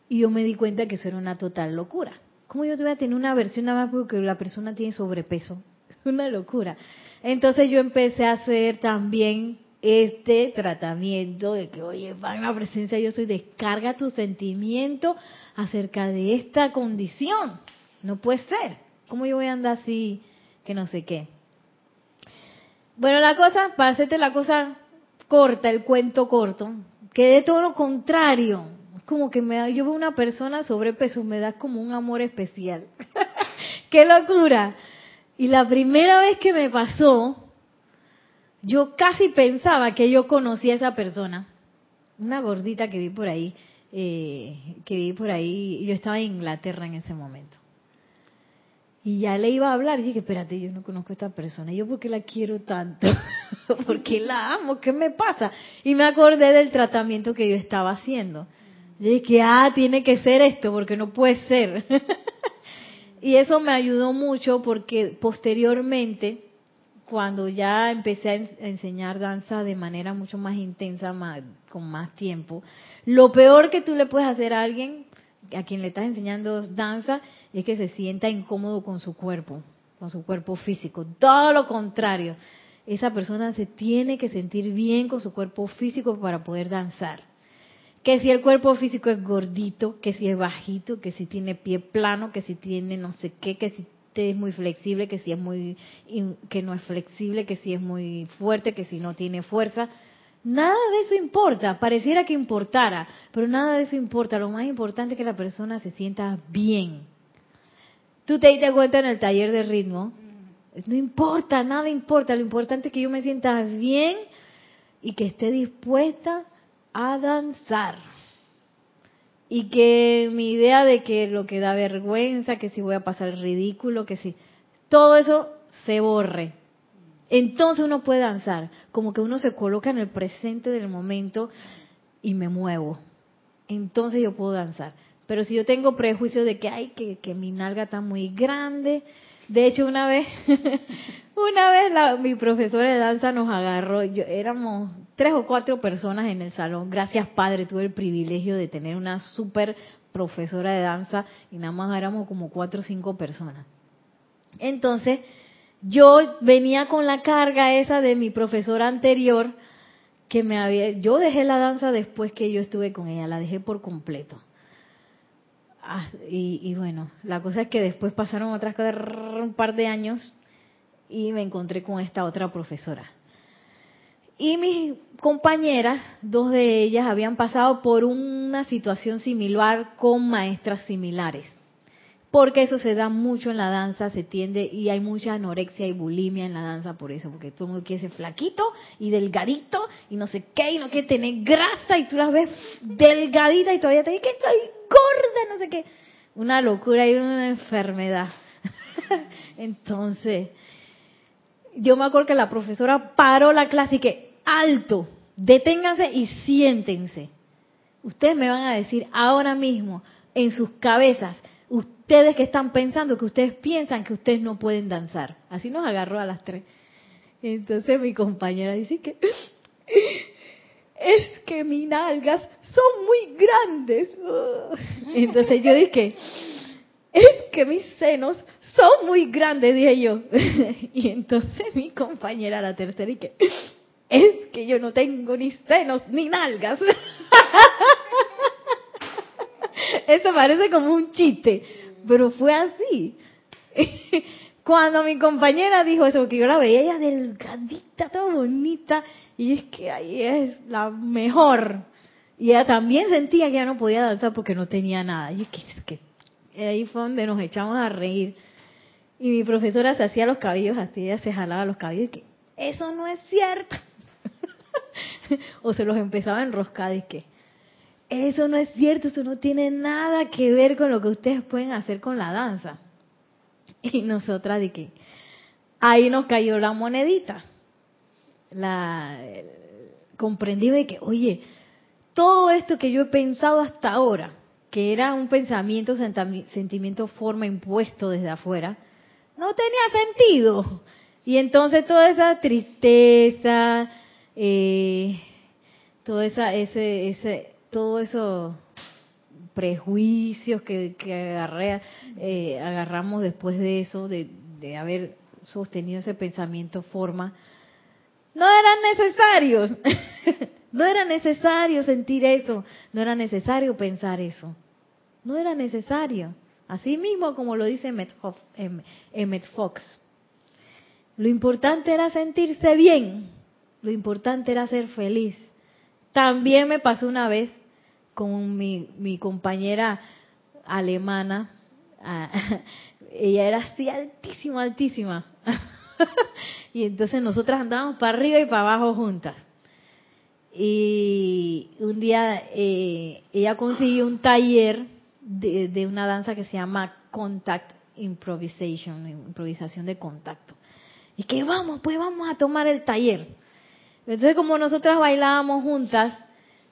Y yo me di cuenta que eso era una total locura. ¿Cómo yo te voy a tener una aversión nada más porque la persona tiene sobrepeso? Una locura. Entonces yo empecé a hacer también este tratamiento de que, oye, va en la presencia, yo soy, descarga tu sentimiento acerca de esta condición. No puede ser. ¿Cómo yo voy a andar así que no sé qué? Bueno, la cosa, para hacerte la cosa corta, el cuento corto, que de todo lo contrario. Como que me da, yo veo una persona sobrepeso, me da como un amor especial. ¡Qué locura! Y la primera vez que me pasó, yo casi pensaba que yo conocía a esa persona. Una gordita que vi por ahí, eh, que vi por ahí, yo estaba en Inglaterra en ese momento. Y ya le iba a hablar, y dije, espérate, yo no conozco a esta persona. ¿Y yo por qué la quiero tanto? ¿Por qué la amo? ¿Qué me pasa? Y me acordé del tratamiento que yo estaba haciendo. Yo dije, ah, tiene que ser esto, porque no puede ser. y eso me ayudó mucho porque posteriormente, cuando ya empecé a en- a enseñar danza de manera mucho más intensa, con más tiempo, lo peor que tú le puedes hacer a alguien a quien le estás enseñando danza es que se sienta incómodo con su cuerpo, con su cuerpo físico. Todo lo contrario, esa persona se tiene que sentir bien con su cuerpo físico para poder danzar. Que si el cuerpo físico es gordito, que si es bajito, que si tiene pie plano, que si tiene no sé qué, que si es muy flexible, que si es muy que no es flexible, que si es muy fuerte, que si no tiene fuerza. Nada de eso importa, pareciera que importara, pero nada de eso importa. Lo más importante es que la persona se sienta bien. Tú te diste cuenta en el taller de ritmo. No importa, nada importa. Lo importante es que yo me sienta bien y que esté dispuesta a danzar. Y que mi idea de que lo que da vergüenza, que si voy a pasar el ridículo, que si todo eso se borre. Entonces uno puede danzar, como que uno se coloca en el presente del momento y me muevo. Entonces yo puedo danzar. Pero si yo tengo prejuicios de que, ay, que, que mi nalga está muy grande. De hecho, una vez Una vez la, mi profesora de danza nos agarró, yo, éramos tres o cuatro personas en el salón. Gracias, Padre, tuve el privilegio de tener una súper profesora de danza y nada más éramos como cuatro o cinco personas. Entonces, yo venía con la carga esa de mi profesora anterior, que me había, yo dejé la danza después que yo estuve con ella, la dejé por completo. Ah, y, y, bueno, la cosa es que después pasaron otras cosas, un par de años, y me encontré con esta otra profesora. Y mis compañeras, dos de ellas, habían pasado por una situación similar con maestras similares. Porque eso se da mucho en la danza, se tiende, y hay mucha anorexia y bulimia en la danza por eso, porque todo el mundo quiere ser flaquito y delgadito y no sé qué, y no quiere tener grasa, y tú las ves delgadita y todavía te dicen que estoy gorda, no sé qué. Una locura y una enfermedad. Entonces, yo me acuerdo que la profesora paró la clase y que, alto, deténganse y siéntense. Ustedes me van a decir ahora mismo, en sus cabezas, ustedes que están pensando, que ustedes piensan que ustedes no pueden danzar. Así nos agarró a las tres. Entonces mi compañera dice que es que mis nalgas son muy grandes. Entonces yo dije, es que mis senos son muy grandes, dije yo. Y entonces mi compañera, la tercera, que es que yo no tengo ni senos ni nalgas. Eso parece como un chiste, pero fue así. Cuando mi compañera dijo eso, porque yo la veía ella delgadita, toda bonita, y es que ahí es la mejor. Y ella también sentía que ya no podía danzar porque no tenía nada. Y es que, es que ahí fue donde nos echamos a reír. Y mi profesora se hacía los cabellos así, ella se jalaba los cabellos y que, eso no es cierto. o se los empezaba a enroscar y que, eso no es cierto, eso no tiene nada que ver con lo que ustedes pueden hacer con la danza. Y nosotras de que ahí nos cayó la monedita. La comprendí de que, oye, todo esto que yo he pensado hasta ahora, que era un pensamiento, sentimiento, forma impuesto desde afuera, no tenía sentido. Y entonces toda esa tristeza, eh, todo esa, ese, ese, todo eso prejuicios que, que eh, agarramos después de eso, de, haber sostenido ese pensamiento forma, no eran necesarios. no era necesario sentir eso, no era necesario pensar eso. No era necesario. Así mismo como lo dice Emmett Fox. Lo importante era sentirse bien, lo importante era ser feliz. También me pasó una vez con mi, mi compañera alemana, ella era así altísima, altísima. y entonces nosotras andábamos para arriba y para abajo juntas. Y un día eh, ella consiguió un taller de, de, una danza que se llama Contact Improvisation, improvisación de contacto. Y que vamos, pues vamos a tomar el taller. Entonces como nosotras bailábamos juntas,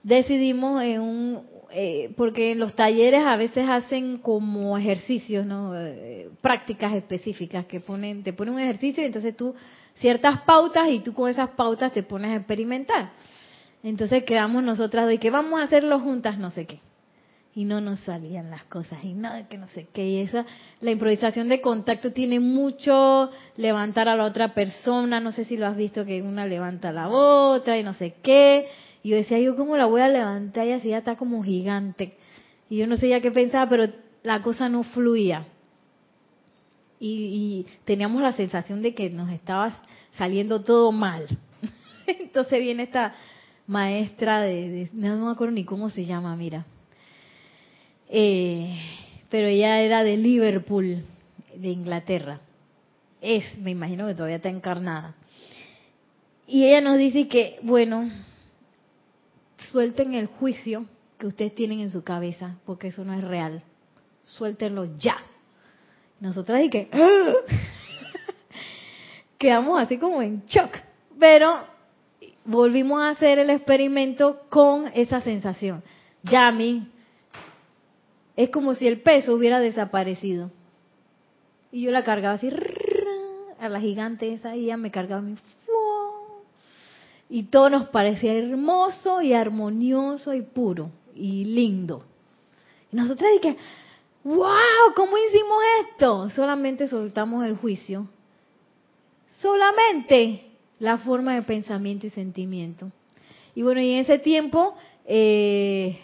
decidimos en un, eh, porque en los talleres a veces hacen como ejercicios, ¿no? Eh, prácticas específicas que ponen, te ponen un ejercicio y entonces tú ciertas pautas y tú con esas pautas te pones a experimentar. Entonces quedamos nosotras de que vamos a hacerlo juntas, no sé qué. Y no nos salían las cosas y nada que no sé qué. Y esa, la improvisación de contacto tiene mucho levantar a la otra persona, no sé si lo has visto que una levanta a la otra y no sé qué y yo decía, yo cómo la voy a levantar y así ya está como gigante. Y yo no sé ya qué pensaba, pero la cosa no fluía. Y, teníamos la sensación de que nos estaba saliendo todo mal. Entonces viene esta maestra de, no me acuerdo ni cómo se llama, mira. Eh, pero ella era de Liverpool, de Inglaterra. Es, me imagino que todavía está encarnada. Y ella nos dice que, bueno, suelten el juicio que ustedes tienen en su cabeza, porque eso no es real. Suéltenlo ya. Nosotras y que quedamos así como en shock, pero volvimos a hacer el experimento con esa sensación. Yami, es como si el peso hubiera desaparecido. Y yo la cargaba así, a la gigante esa y ella me cargaba mi y todo nos parecía hermoso y armonioso y puro y lindo. Y nosotros dije, wow, ¿cómo hicimos esto? Solamente soltamos el juicio. Solamente la forma de pensamiento y sentimiento. Y bueno, y en ese tiempo, eh,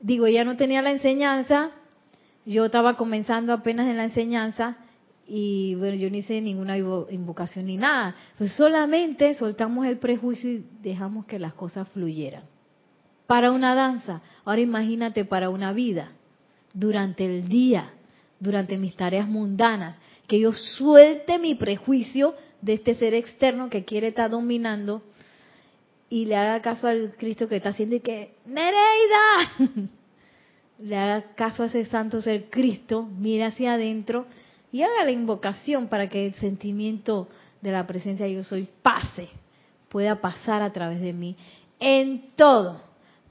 digo, ya no tenía la enseñanza, yo estaba comenzando apenas en la enseñanza y bueno, yo no hice ninguna invocación ni nada. Solamente soltamos el prejuicio y dejamos que las cosas fluyeran. Para una danza, ahora imagínate para una vida, durante el día, durante mis tareas mundanas, que yo suelte mi prejuicio de este ser externo que quiere estar dominando y le haga caso al Cristo que está haciendo y que, Nereida, le haga caso a ese santo ser Cristo, mira hacia adentro y haga la invocación para que el sentimiento de la presencia de yo soy pase, pueda pasar a través de mí en todo,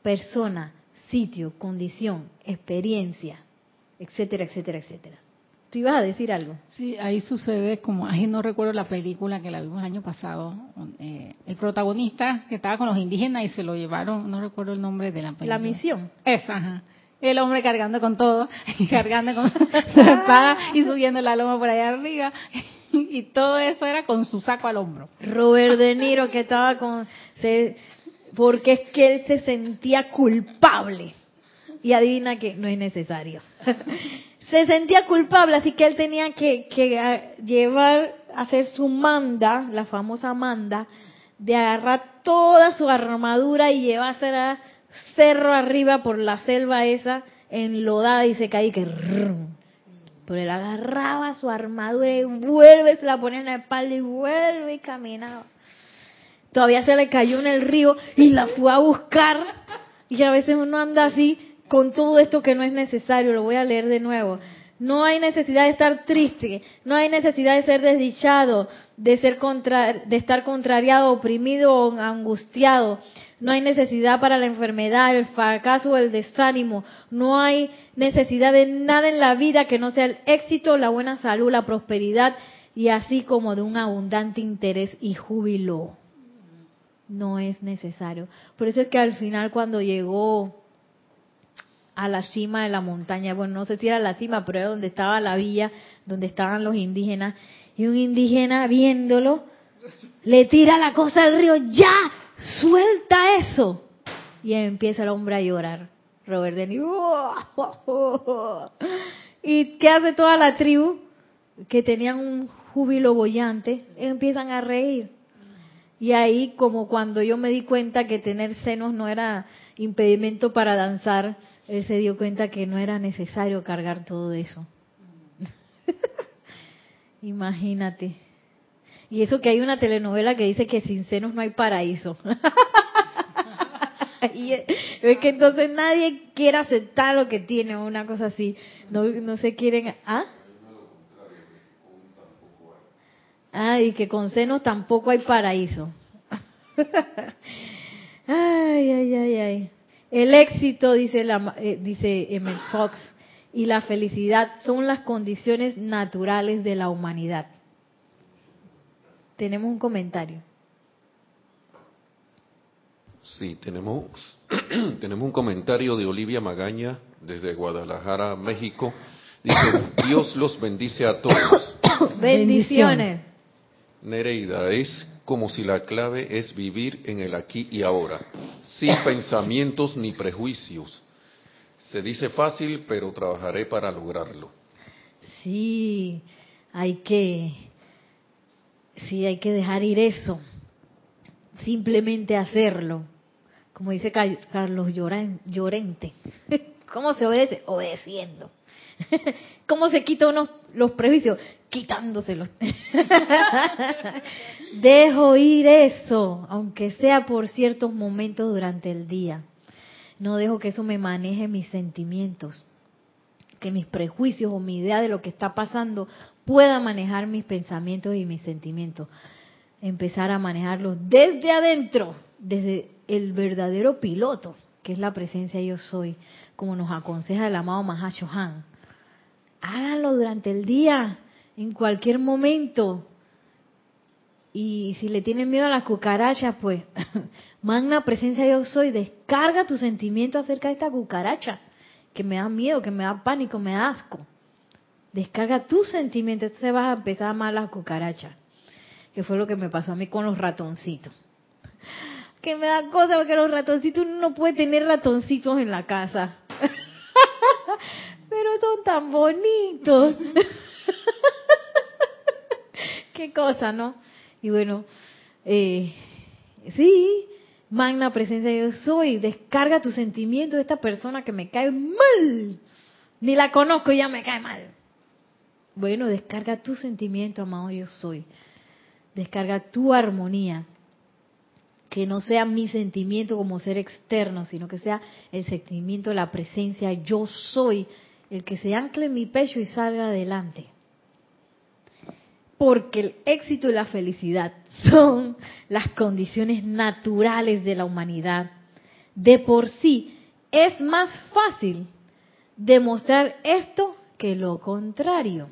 persona, sitio, condición, experiencia, etcétera, etcétera, etcétera. ¿Tú ibas a decir algo? Sí, ahí sucede como, ahí no recuerdo la película que la vimos el año pasado, eh, el protagonista que estaba con los indígenas y se lo llevaron, no recuerdo el nombre de la película. La misión. Esa, ajá el hombre cargando con todo, y cargando con su espada y subiendo la loma por allá arriba. Y todo eso era con su saco al hombro. Robert De Niro que estaba con... Se, porque es que él se sentía culpable. Y adivina que no es necesario. se sentía culpable, así que él tenía que, que ah, llevar, hacer su manda, la famosa manda, de agarrar toda su armadura y llevársela cerro arriba por la selva esa enlodada y se caía que pero él agarraba su armadura y vuelve, se la ponía en la espalda y vuelve y caminaba. Todavía se le cayó en el río y la fue a buscar. Y a veces uno anda así con todo esto que no es necesario. Lo voy a leer de nuevo. No hay necesidad de estar triste, no hay necesidad de ser desdichado, de ser contra, de estar contrariado, oprimido o angustiado. No hay necesidad para la enfermedad, el fracaso o el desánimo. No hay necesidad de nada en la vida que no sea el éxito, la buena salud, la prosperidad y así como de un abundante interés y júbilo. No es necesario. Por eso es que al final cuando llegó a la cima de la montaña, bueno, no sé si era la cima, pero era donde estaba la villa, donde estaban los indígenas, y un indígena viéndolo, le tira la cosa al río, ya, suelta eso. Y empieza el hombre a llorar. Robert De ¿Y qué hace toda la tribu? Que tenían un júbilo bollante, empiezan a reír. Y ahí, como cuando yo me di cuenta que tener senos no era impedimento para danzar, él se dio cuenta que no era necesario cargar todo eso. Imagínate. Y eso que hay una telenovela que dice que sin senos no hay paraíso. y es que entonces nadie quiere aceptar lo que tiene una cosa así. No, no se quieren... ¿Ah? Ah, y que con senos tampoco hay paraíso. ay, ay, ay, ay. El éxito, dice, la, eh, dice Emmett Fox, y la felicidad son las condiciones naturales de la humanidad tenemos un comentario. Sí, tenemos, tenemos un comentario de Olivia Magaña desde Guadalajara, México. Dice, Dios los bendice a todos. Bendiciones. Nereida, es como si la clave es vivir en el aquí y ahora, sin pensamientos ni prejuicios. Se dice fácil, pero trabajaré para lograrlo. Sí, hay que sí hay que dejar ir eso, simplemente hacerlo. Como dice Carlos Llorente, ¿cómo se obedece? Obedeciendo. ¿Cómo se quita uno los prejuicios? Quitándoselos. Dejo ir eso, aunque sea por ciertos momentos durante el día. No dejo que eso me maneje mis sentimientos, que mis prejuicios o mi idea de lo que está pasando pueda manejar mis pensamientos y mis sentimientos. Empezar a manejarlos desde adentro, desde el verdadero piloto, que es la presencia yo soy, como nos aconseja el amado Mahashohan. Háganlo durante el día, en cualquier momento. Y si le tienen miedo a las cucarachas, pues, magna presencia yo soy, descarga tu sentimiento acerca de esta cucaracha, que me da miedo, que me da pánico, me da asco. Descarga tu sentimiento, entonces vas a empezar a amar las cucarachas, que fue lo que me pasó a mí con los ratoncitos. Que me da cosa porque los ratoncitos uno no puede tener ratoncitos en la casa. Pero son tan bonitos. Qué cosa, ¿no? Y bueno, eh, sí, magna presencia yo soy, descarga tu sentimiento de esta persona que me cae mal. Ni la conozco y ya me cae mal. Bueno, descarga tu sentimiento, amado yo soy. Descarga tu armonía. Que no sea mi sentimiento como ser externo, sino que sea el sentimiento la presencia yo soy, el que se ancle en mi pecho y salga adelante porque el éxito y la felicidad son las condiciones naturales de la humanidad. De por sí es más fácil demostrar esto que lo contrario.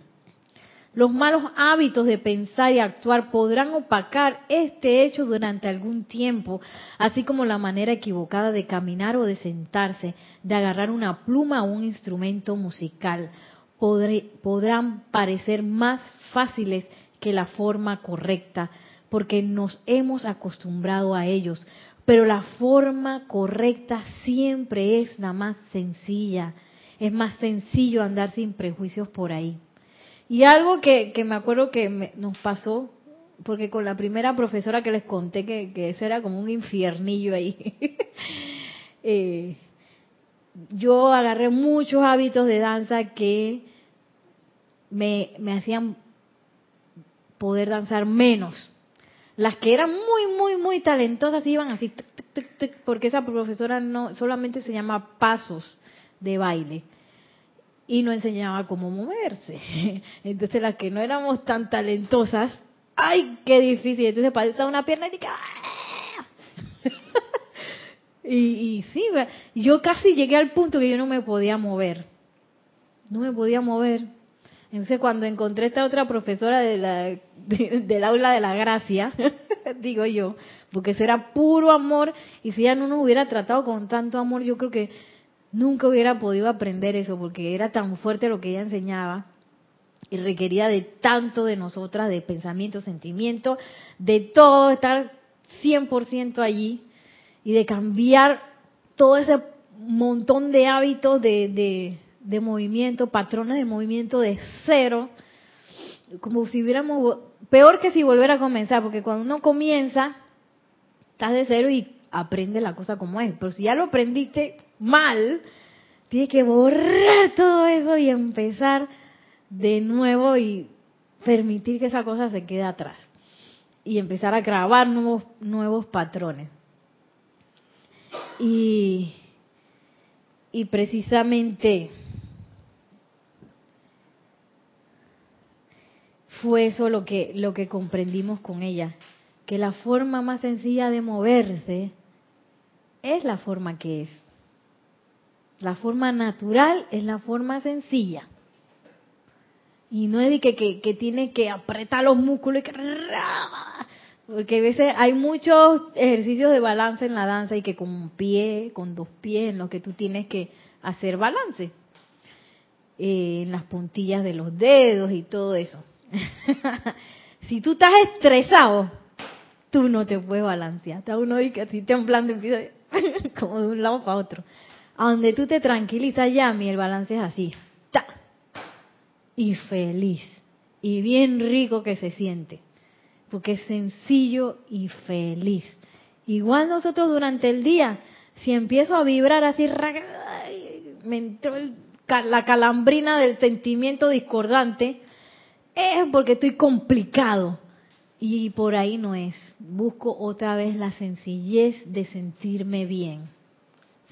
Los malos hábitos de pensar y actuar podrán opacar este hecho durante algún tiempo, así como la manera equivocada de caminar o de sentarse, de agarrar una pluma o un instrumento musical podrán parecer más fáciles que la forma correcta, porque nos hemos acostumbrado a ellos. Pero la forma correcta siempre es la más sencilla. Es más sencillo andar sin prejuicios por ahí. Y algo que, me acuerdo que nos pasó, porque con la primera profesora que les conté que, que ese era como un infiernillo ahí, eh, yo agarré muchos hábitos de danza que me, hacían poder danzar menos. Las que eran muy, muy, muy talentosas iban así, porque esa profesora no solamente se llama pasos de baile y no enseñaba cómo moverse. Entonces las que no éramos tan talentosas, ¡ay, qué difícil! Entonces pasaba una pierna y ¡ah! y, y sí, yo casi llegué al punto que yo no me podía mover. No me podía mover. Entonces cuando encontré esta otra profesora de la, del aula de la gracia, digo yo, porque eso era puro amor, y si ella no nos hubiera tratado con tanto amor, yo creo que nunca hubiera podido aprender eso, porque era tan fuerte lo que ella enseñaba y requería de tanto de nosotras, de pensamiento, sentimiento, de todo, estar 100% allí y de cambiar todo ese montón de hábitos de de movimiento, patrones de movimiento de cero, como si hubiéramos, peor que si volviera a comenzar, porque cuando uno comienza, estás de cero y aprende la cosa como es, pero si ya lo aprendiste mal, tienes que borrar todo eso y empezar de nuevo y permitir que esa cosa se quede atrás. Y empezar a grabar nuevos, nuevos patrones. Y, y precisamente fue eso lo que, lo que comprendimos con ella, que la forma más sencilla de moverse es la forma que es. La forma natural es la forma sencilla. Y no es de que, que, tiene que apretar los músculos y que... Porque a veces hay muchos ejercicios de balance en la danza y que con un pie, con dos pies, en los que tú tienes que hacer balance. Eh, en las puntillas de los dedos y todo eso. si tú estás estresado, tú no te puedes balancear. Está uno y que así temblando empieza como de un lado para otro. A donde tú te tranquilizas ya, mi el balance es así. ¡Ta! Y feliz. Y bien rico que se siente. Porque es sencillo y feliz. Igual nosotros durante el día, si empiezo a vibrar así, me entró la calambrina del sentimiento discordante, es porque estoy complicado. Y por ahí no es. Busco otra vez la sencillez de sentirme bien.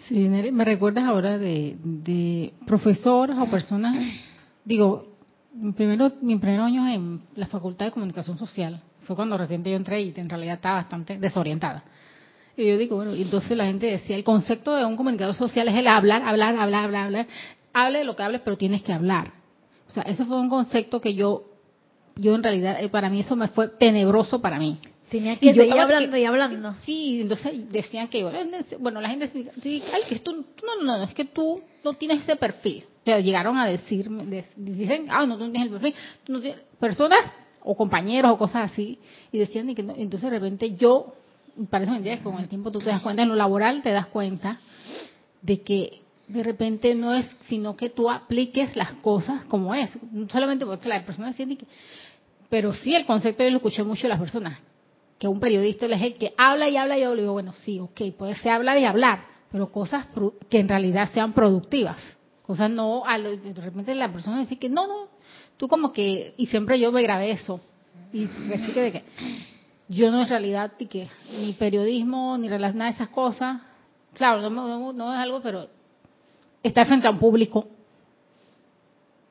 Sí, me recuerdas ahora de, de profesores o personas, digo, primero, mi primer año en la Facultad de Comunicación Social fue cuando recién yo entré y en realidad estaba bastante desorientada. Y yo digo, bueno, entonces la gente decía, el concepto de un comunicador social es el hablar, hablar, hablar, hablar, hablar. Hable de lo que hables, pero tienes que hablar. O sea, ese fue un concepto que yo yo en realidad, eh, para mí eso me fue tenebroso para mí. Tenía que Y yo hablando que- y hablando. Sí, entonces decían que, bueno, la gente decía, ay, que tú, no, no, no, es que tú no tienes ese perfil. O sea, llegaron a decirme, de- dicen, ah, no, tú no tienes el perfil, tú no tienes, personas o compañeros o cosas así, y decían y que no, entonces de repente yo, parece mentira que con el tiempo tú te das cuenta, en lo laboral te das cuenta de que de repente no es sino que tú apliques las cosas como es, no solamente porque la persona decía que, pero sí el concepto yo lo escuché mucho de las personas, que un periodista es el que habla y habla y yo le digo, bueno, sí, ok, puede ser hablar y hablar, pero cosas que en realidad sean productivas. Cosas no, de repente la persona dice que no, no, tú como que, y siempre yo me grabé eso, y recité de que yo no en realidad, que ni periodismo, ni nada de esas cosas, claro, no, no- no es algo, pero estar frente a un público,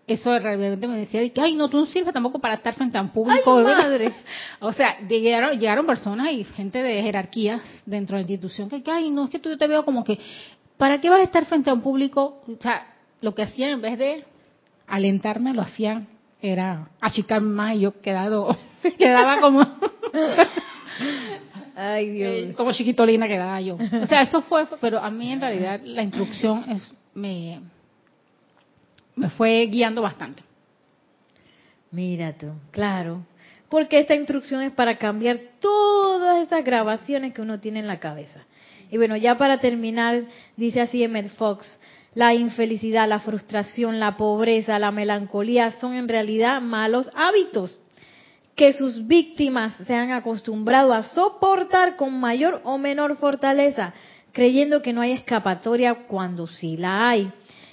eso de repente me decía de que, ay, no, tú no sirves tampoco para estar frente a un público. ¡Ay, madre! O sea, llegaron, llegaron personas y gente de jerarquías dentro de la institución que, que, ay, no, es que tú yo te veo como que, ¿para qué vas a estar frente a un público? O sea, lo que hacían en vez de alentarme, lo hacían era achicarme más y yo quedado, quedaba como, Ay, Dios. eh, como chiquitolina quedaba yo. O sea, eso fue, pero a mí en realidad la instrucción es, me, me fue guiando bastante. Mira tú, claro. Porque esta instrucción es para cambiar todas esas grabaciones que uno tiene en la cabeza. Y bueno, ya para terminar, dice así Emmett Fox, la infelicidad, la frustración, la pobreza, la melancolía son en realidad malos hábitos que sus víctimas se han acostumbrado a soportar con mayor o menor fortaleza, creyendo que no hay escapatoria cuando sí la hay.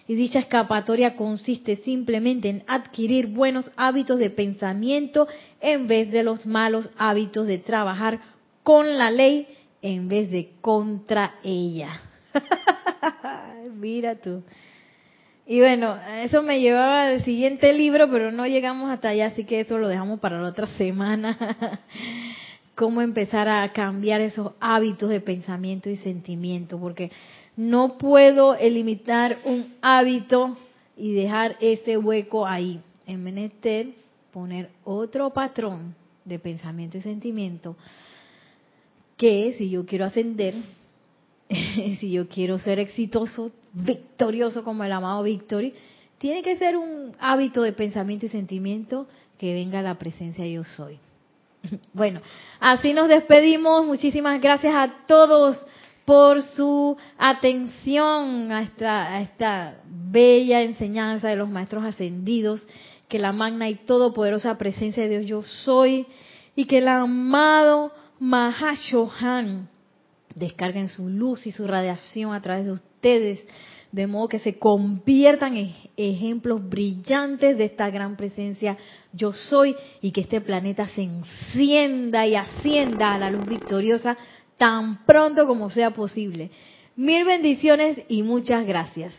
Y dicha escapatoria consiste simplemente en adquirir buenos hábitos de pensamiento en vez de los malos hábitos de trabajar con la ley en vez de contra ella. Mira tú. Y bueno, eso me llevaba al siguiente libro, pero no llegamos hasta allá, así que eso lo dejamos para la otra semana. Cómo empezar a cambiar esos hábitos de pensamiento y sentimiento, porque no puedo eliminar un hábito y dejar ese hueco ahí. En menester poner otro patrón de pensamiento y sentimiento que si yo quiero ascender, si yo quiero ser exitoso, victorioso como el amado Victory, tiene que ser un hábito de pensamiento y sentimiento que venga la presencia yo soy. Bueno, así nos despedimos. Muchísimas gracias a todos por su atención a esta, a esta bella enseñanza de los maestros ascendidos. Que la magna y todopoderosa presencia de Dios yo soy y que el amado Mahashohan descarguen su luz y su radiación a través de ustedes, de modo que se conviertan en ejemplos brillantes de esta gran presencia yo soy y que este planeta se encienda y ascienda a la luz victoriosa tan pronto como sea posible. Mil bendiciones y muchas gracias.